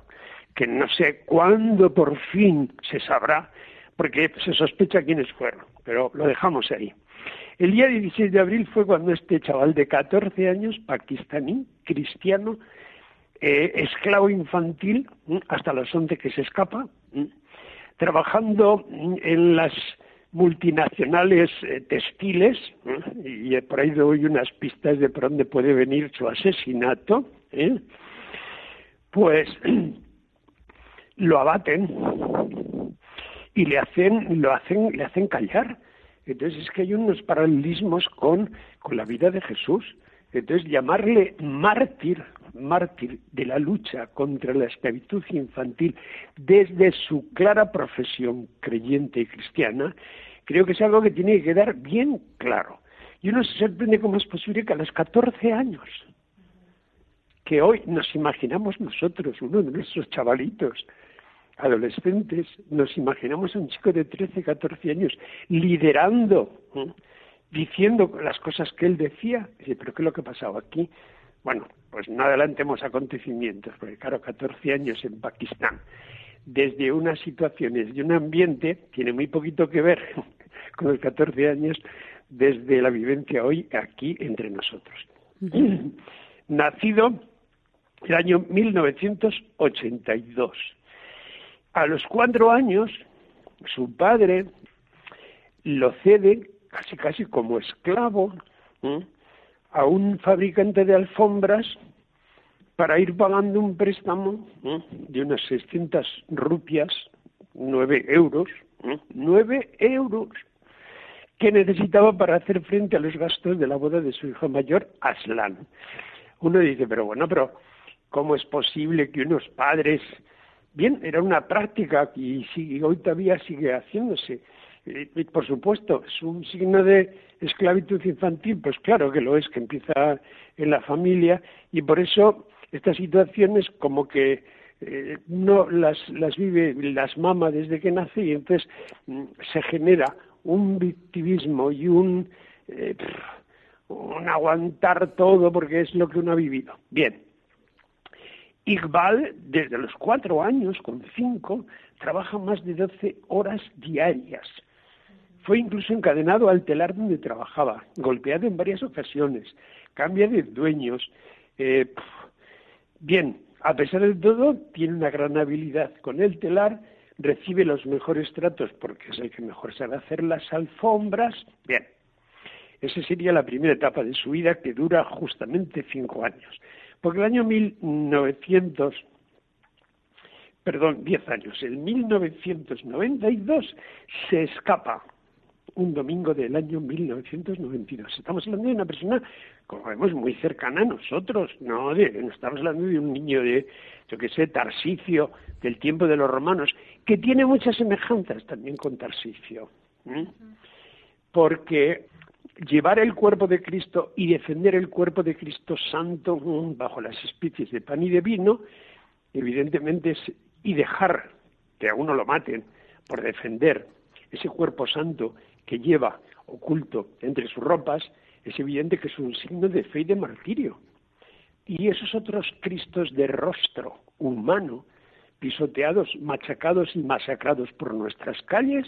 que no sé cuándo por fin se sabrá, porque se sospecha quiénes fueron, pero lo dejamos ahí. El día 16 de abril fue cuando este chaval de 14 años, pakistaní, cristiano, eh, esclavo infantil, hasta los 11 que se escapa, trabajando en las multinacionales eh, textiles, y por ahí doy unas pistas de por dónde puede venir su asesinato, ¿eh? pues (clears throat) lo abaten y le hacen, lo hacen, le hacen callar. Entonces es que hay unos paralelismos con, con la vida de Jesús. Entonces llamarle mártir, mártir de la lucha contra la esclavitud infantil desde su clara profesión creyente y cristiana, creo que es algo que tiene que quedar bien claro. Y uno se sorprende cómo es posible que a los 14 años, que hoy nos imaginamos nosotros, uno de nuestros chavalitos, adolescentes, nos imaginamos a un chico de 13, 14 años liderando, ¿eh? diciendo las cosas que él decía. Dice, pero ¿qué es lo que ha pasado aquí? Bueno, pues no adelantemos acontecimientos, porque claro, 14 años en Pakistán, desde unas situaciones y un ambiente, tiene muy poquito que ver (laughs) con los 14 años desde la vivencia hoy aquí entre nosotros. (clears throat) Nacido el año 1982. A los cuatro años, su padre lo cede casi casi como esclavo a un fabricante de alfombras para ir pagando un préstamo de unas 600 rupias, 9 euros, ¿eh? 9 euros, que necesitaba para hacer frente a los gastos de la boda de su hijo mayor, Aslan. Uno dice, pero bueno, pero ¿cómo es posible que unos padres Bien, era una práctica y sigue, hoy todavía sigue haciéndose. Eh, y por supuesto, es un signo de esclavitud infantil, pues claro que lo es, que empieza en la familia y por eso estas situaciones como que eh, no las, las vive las mamas desde que nace y entonces mm, se genera un victimismo y un, eh, un aguantar todo porque es lo que uno ha vivido. Bien, Iqbal, desde los cuatro años, con cinco, trabaja más de doce horas diarias. Fue incluso encadenado al telar donde trabajaba, golpeado en varias ocasiones, cambia de dueños. Eh, bien, a pesar de todo, tiene una gran habilidad con el telar, recibe los mejores tratos porque es el que mejor sabe hacer las alfombras. Bien, esa sería la primera etapa de su vida que dura justamente cinco años. Porque el año 1900, perdón, 10 años, en 1992 se escapa un domingo del año 1992. Estamos hablando de una persona, como vemos, muy cercana a nosotros, no, de, no estamos hablando de un niño de, yo qué sé, Tarsicio, del tiempo de los romanos, que tiene muchas semejanzas también con Tarsicio. ¿eh? Porque llevar el cuerpo de Cristo y defender el cuerpo de Cristo santo mm, bajo las especies de pan y de vino, evidentemente es y dejar que a uno lo maten por defender ese cuerpo santo que lleva oculto entre sus ropas, es evidente que es un signo de fe y de martirio. Y esos otros Cristos de rostro humano, pisoteados, machacados y masacrados por nuestras calles,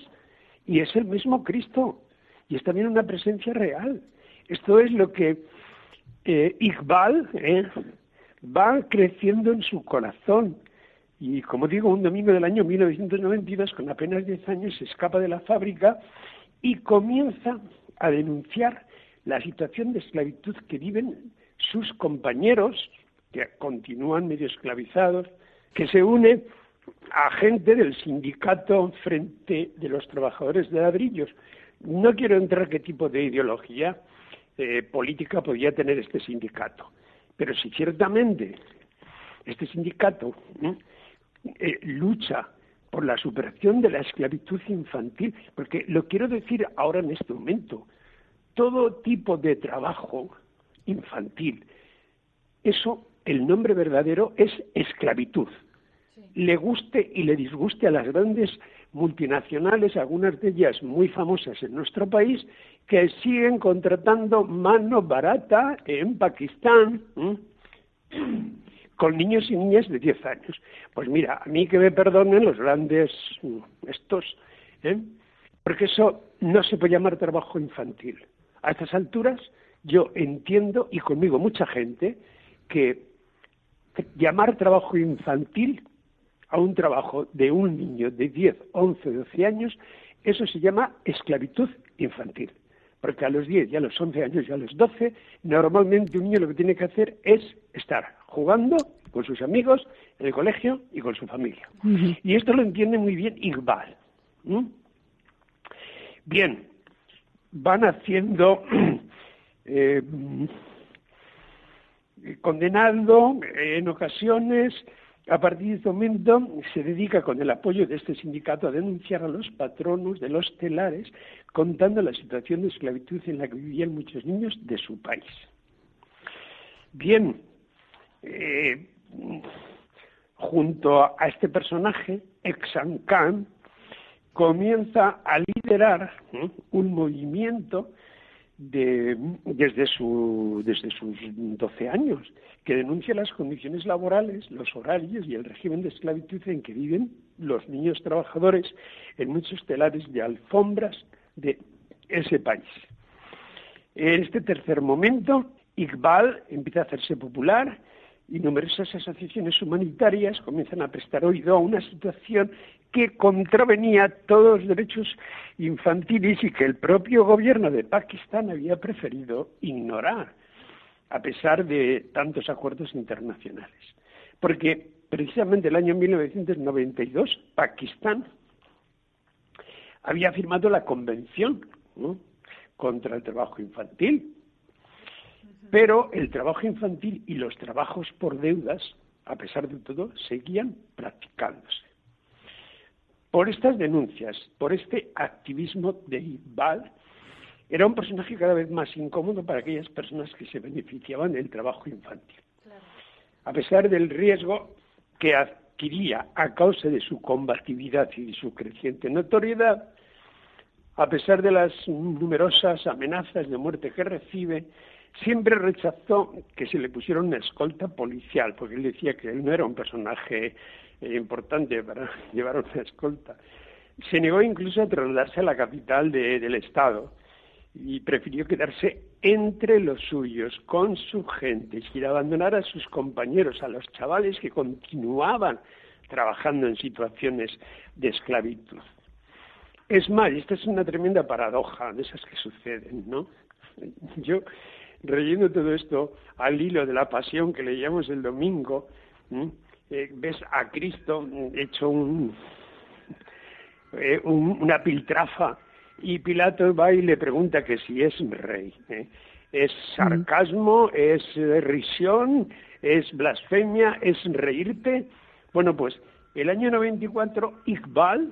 y es el mismo Cristo y es también una presencia real. Esto es lo que eh, Iqbal eh, va creciendo en su corazón. Y como digo, un domingo del año 1992, con apenas 10 años, se escapa de la fábrica y comienza a denunciar la situación de esclavitud que viven sus compañeros, que continúan medio esclavizados, que se une a gente del sindicato frente de los trabajadores de ladrillos, no quiero entrar qué tipo de ideología eh, política podía tener este sindicato, pero si ciertamente este sindicato ¿eh? Eh, lucha por la superación de la esclavitud infantil, porque lo quiero decir ahora en este momento, todo tipo de trabajo infantil, eso, el nombre verdadero es esclavitud. Le guste y le disguste a las grandes multinacionales, algunas de ellas muy famosas en nuestro país, que siguen contratando mano barata en Pakistán (clears throat) con niños y niñas de 10 años. Pues mira, a mí que me perdonen los grandes mm, estos, ¿eh? porque eso no se puede llamar trabajo infantil. A estas alturas yo entiendo, y conmigo mucha gente, que llamar trabajo infantil a un trabajo de un niño de 10, 11, 12 años, eso se llama esclavitud infantil. Porque a los 10 y a los 11 años y a los 12, normalmente un niño lo que tiene que hacer es estar jugando con sus amigos en el colegio y con su familia. Y esto lo entiende muy bien Iqbal. Bien, van haciendo, (clears throat) eh, condenando eh, en ocasiones, a partir de este momento se dedica con el apoyo de este sindicato a denunciar a los patronos de los telares, contando la situación de esclavitud en la que vivían muchos niños de su país. Bien, eh, junto a este personaje, Exan Khan, comienza a liderar ¿eh? un movimiento de, desde, su, desde sus 12 años, que denuncia las condiciones laborales, los horarios y el régimen de esclavitud en que viven los niños trabajadores en muchos telares de alfombras de ese país. En este tercer momento, Iqbal empieza a hacerse popular y numerosas asociaciones humanitarias comienzan a prestar oído a una situación que contravenía todos los derechos infantiles y que el propio gobierno de Pakistán había preferido ignorar, a pesar de tantos acuerdos internacionales. Porque precisamente el año 1992 Pakistán había firmado la Convención contra el trabajo infantil, pero el trabajo infantil y los trabajos por deudas, a pesar de todo, seguían practicándose. Por estas denuncias, por este activismo de Iqbal, era un personaje cada vez más incómodo para aquellas personas que se beneficiaban del trabajo infantil. A pesar del riesgo que adquiría a causa de su combatividad y de su creciente notoriedad, a pesar de las numerosas amenazas de muerte que recibe, siempre rechazó que se le pusiera una escolta policial, porque él decía que él no era un personaje eh, importante para (laughs) llevar una escolta. Se negó incluso a trasladarse a la capital de- del Estado y prefirió quedarse entre los suyos, con su gente, sin abandonar a sus compañeros, a los chavales que continuaban trabajando en situaciones de esclavitud. Es más, esta es una tremenda paradoja de esas que suceden, ¿no? Yo, leyendo todo esto al hilo de la pasión que leíamos el domingo, eh, ves a Cristo mm, hecho un, eh, un- una piltrafa y Pilato va y le pregunta que si es rey. ¿eh? ¿Es sarcasmo? ¿Es risión? ¿Es blasfemia? ¿Es reírte? Bueno, pues el año 94 Iqbal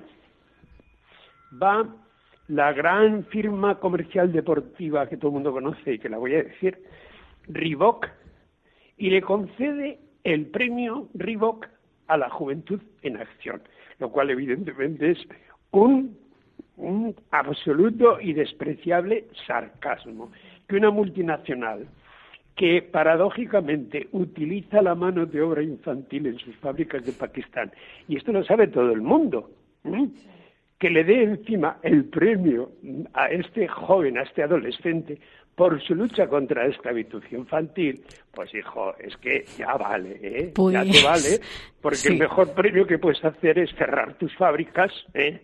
va la gran firma comercial deportiva que todo el mundo conoce y que la voy a decir, Reebok, y le concede el premio Reebok a la juventud en acción, lo cual evidentemente es un, absoluto y despreciable sarcasmo, que una multinacional que paradójicamente utiliza la mano de obra infantil en sus fábricas de Pakistán, y esto lo sabe todo el mundo, ¿m? Que le dé encima el premio a este joven, a este adolescente, por su lucha contra la esclavitud infantil, pues hijo, es que ya vale, ¿eh?
Pues,
ya te vale, porque
sí.
el mejor premio que puedes hacer es cerrar tus fábricas, ¿eh?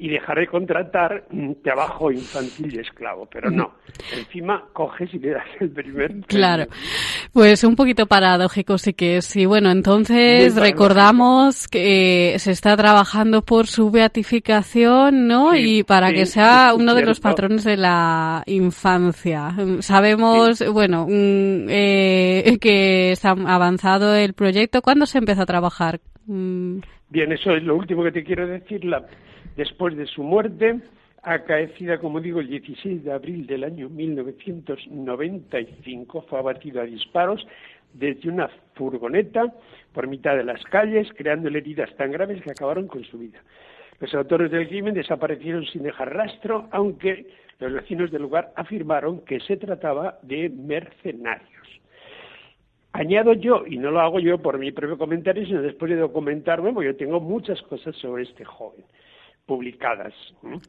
Y dejar de contratar mm, trabajo infantil y esclavo, pero no, encima coges y le das el primer. (laughs)
Claro, pues un poquito paradójico sí que es. Y bueno, entonces recordamos que se está trabajando por su beatificación, ¿no?
Sí,
y para
sí,
que sea uno de los patrones de la infancia. Mm, Sabemos, bueno, mm, eh, que está avanzado el proyecto. ¿Cuándo se empezó a trabajar? Mm,
Bien, eso es lo último que te quiero decir. La, después de su muerte, acaecida, como digo, el 16 de abril del año 1995, fue abatido a disparos desde una furgoneta por mitad de las calles, creándole heridas tan graves que acabaron con su vida. Los autores del crimen desaparecieron sin dejar rastro, aunque los vecinos del lugar afirmaron que se trataba de mercenarios. Añado yo, y no lo hago yo por mi propio comentario, sino después de documentarme, porque yo tengo muchas cosas sobre este joven publicadas, ¿eh?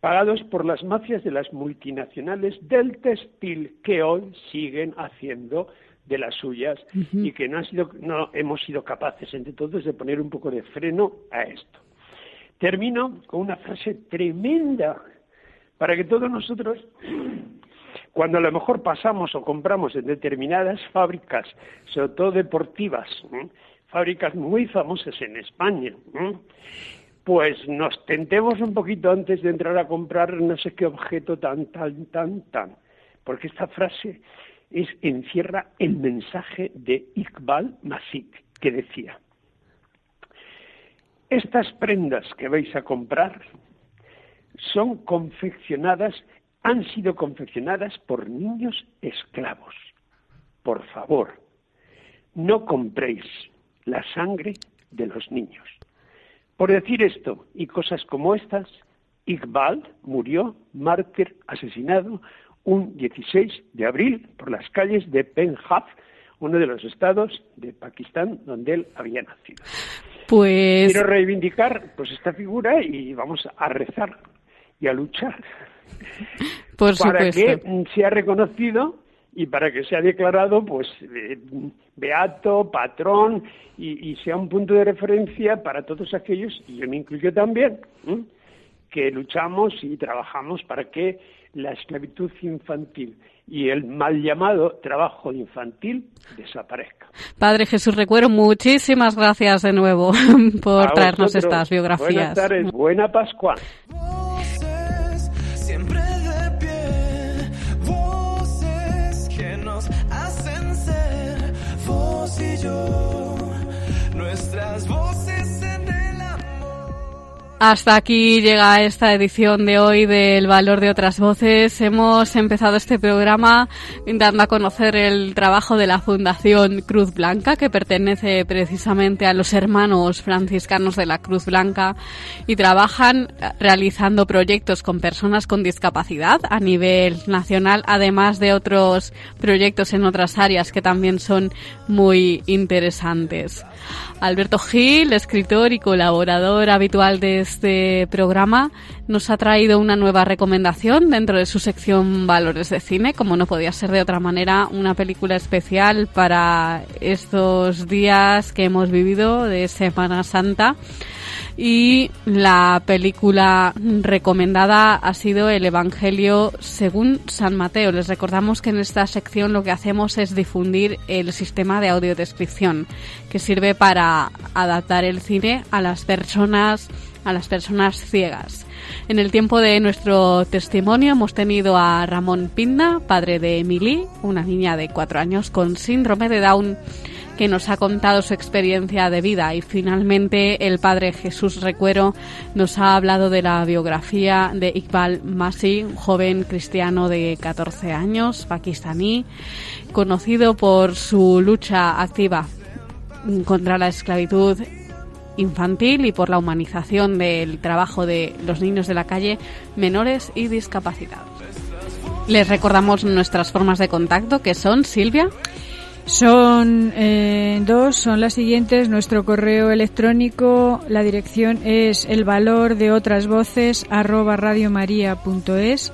pagados por las mafias de las multinacionales del textil que hoy siguen haciendo de las suyas y que no, ha sido, no hemos sido capaces entre todos de poner un poco de freno a esto. Termino con una frase tremenda para que todos nosotros, cuando a lo mejor pasamos o compramos en determinadas fábricas, sobre todo deportivas, ¿eh? fábricas muy famosas en España, ¿eh? Pues nos tentemos un poquito antes de entrar a comprar no sé qué objeto tan, tan, tan, tan. Porque esta frase encierra el mensaje de Iqbal Masik, que decía, estas prendas que vais a comprar son confeccionadas, han sido confeccionadas por niños esclavos. Por favor, no compréis la sangre de los niños. Por decir esto y cosas como estas, Iqbal murió mártir asesinado un 16 de abril por las calles de Punjab, uno de los estados de Pakistán donde él había nacido.
Pues
Quiero reivindicar pues esta figura y vamos a rezar y a luchar
por
para
supuesto.
que sea reconocido y para que sea declarado pues eh, beato, patrón y, y sea un punto de referencia para todos aquellos, y yo me incluyo también, ¿eh? que luchamos y trabajamos para que la esclavitud infantil y el mal llamado trabajo infantil desaparezca.
Padre Jesús Recuero, muchísimas gracias de nuevo (laughs) por
A
traernos
vosotros,
estas biografías.
Buenas tardes, buena Pascua.
Hasta aquí llega esta edición de hoy del Valor de otras Voces. Hemos empezado este programa dando a conocer el trabajo de la Fundación Cruz Blanca, que pertenece precisamente a los hermanos franciscanos de la Cruz Blanca y trabajan realizando proyectos con personas con discapacidad a nivel nacional, además de otros proyectos en otras áreas que también son muy interesantes. Alberto Gil, escritor y colaborador habitual de este programa, nos ha traído una nueva recomendación dentro de su sección Valores de Cine, como no podía ser de otra manera, una película especial para estos días que hemos vivido de Semana Santa. Y la película recomendada ha sido El Evangelio según San Mateo. Les recordamos que en esta sección lo que hacemos es difundir el sistema de audiodescripción que sirve para adaptar el cine a las personas a las personas ciegas. En el tiempo de nuestro testimonio hemos tenido a Ramón Pinda, padre de Emily, una niña de cuatro años con síndrome de Down que nos ha contado su experiencia de vida y finalmente el padre Jesús Recuero nos ha hablado de la biografía de Iqbal Masi, un joven cristiano de 14 años, pakistaní, conocido por su lucha activa contra la esclavitud infantil y por la humanización del trabajo de los niños de la calle, menores y discapacitados. Les recordamos nuestras formas de contacto que son Silvia.
Son eh, dos, son las siguientes. Nuestro correo electrónico, la dirección es el valor de otras voces arroba radiomaria.es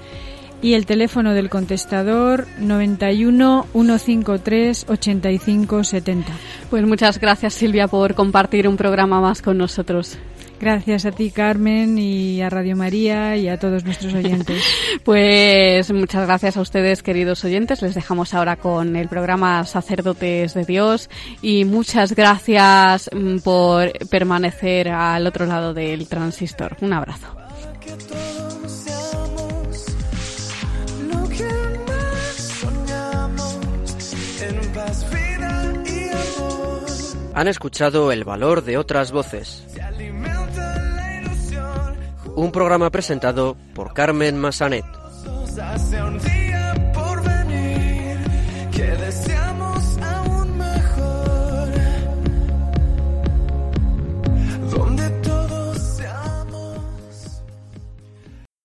y el teléfono del contestador 91 153 85 70.
Pues muchas gracias Silvia por compartir un programa más con nosotros.
Gracias a ti, Carmen, y a Radio María y a todos nuestros oyentes. (laughs)
Pues muchas gracias a ustedes, queridos oyentes. Les dejamos ahora con el programa Sacerdotes de Dios y muchas gracias mm, por permanecer al otro lado del transistor. Un abrazo.
Han escuchado el valor de otras voces. Un programa presentado por Carmen Massanet.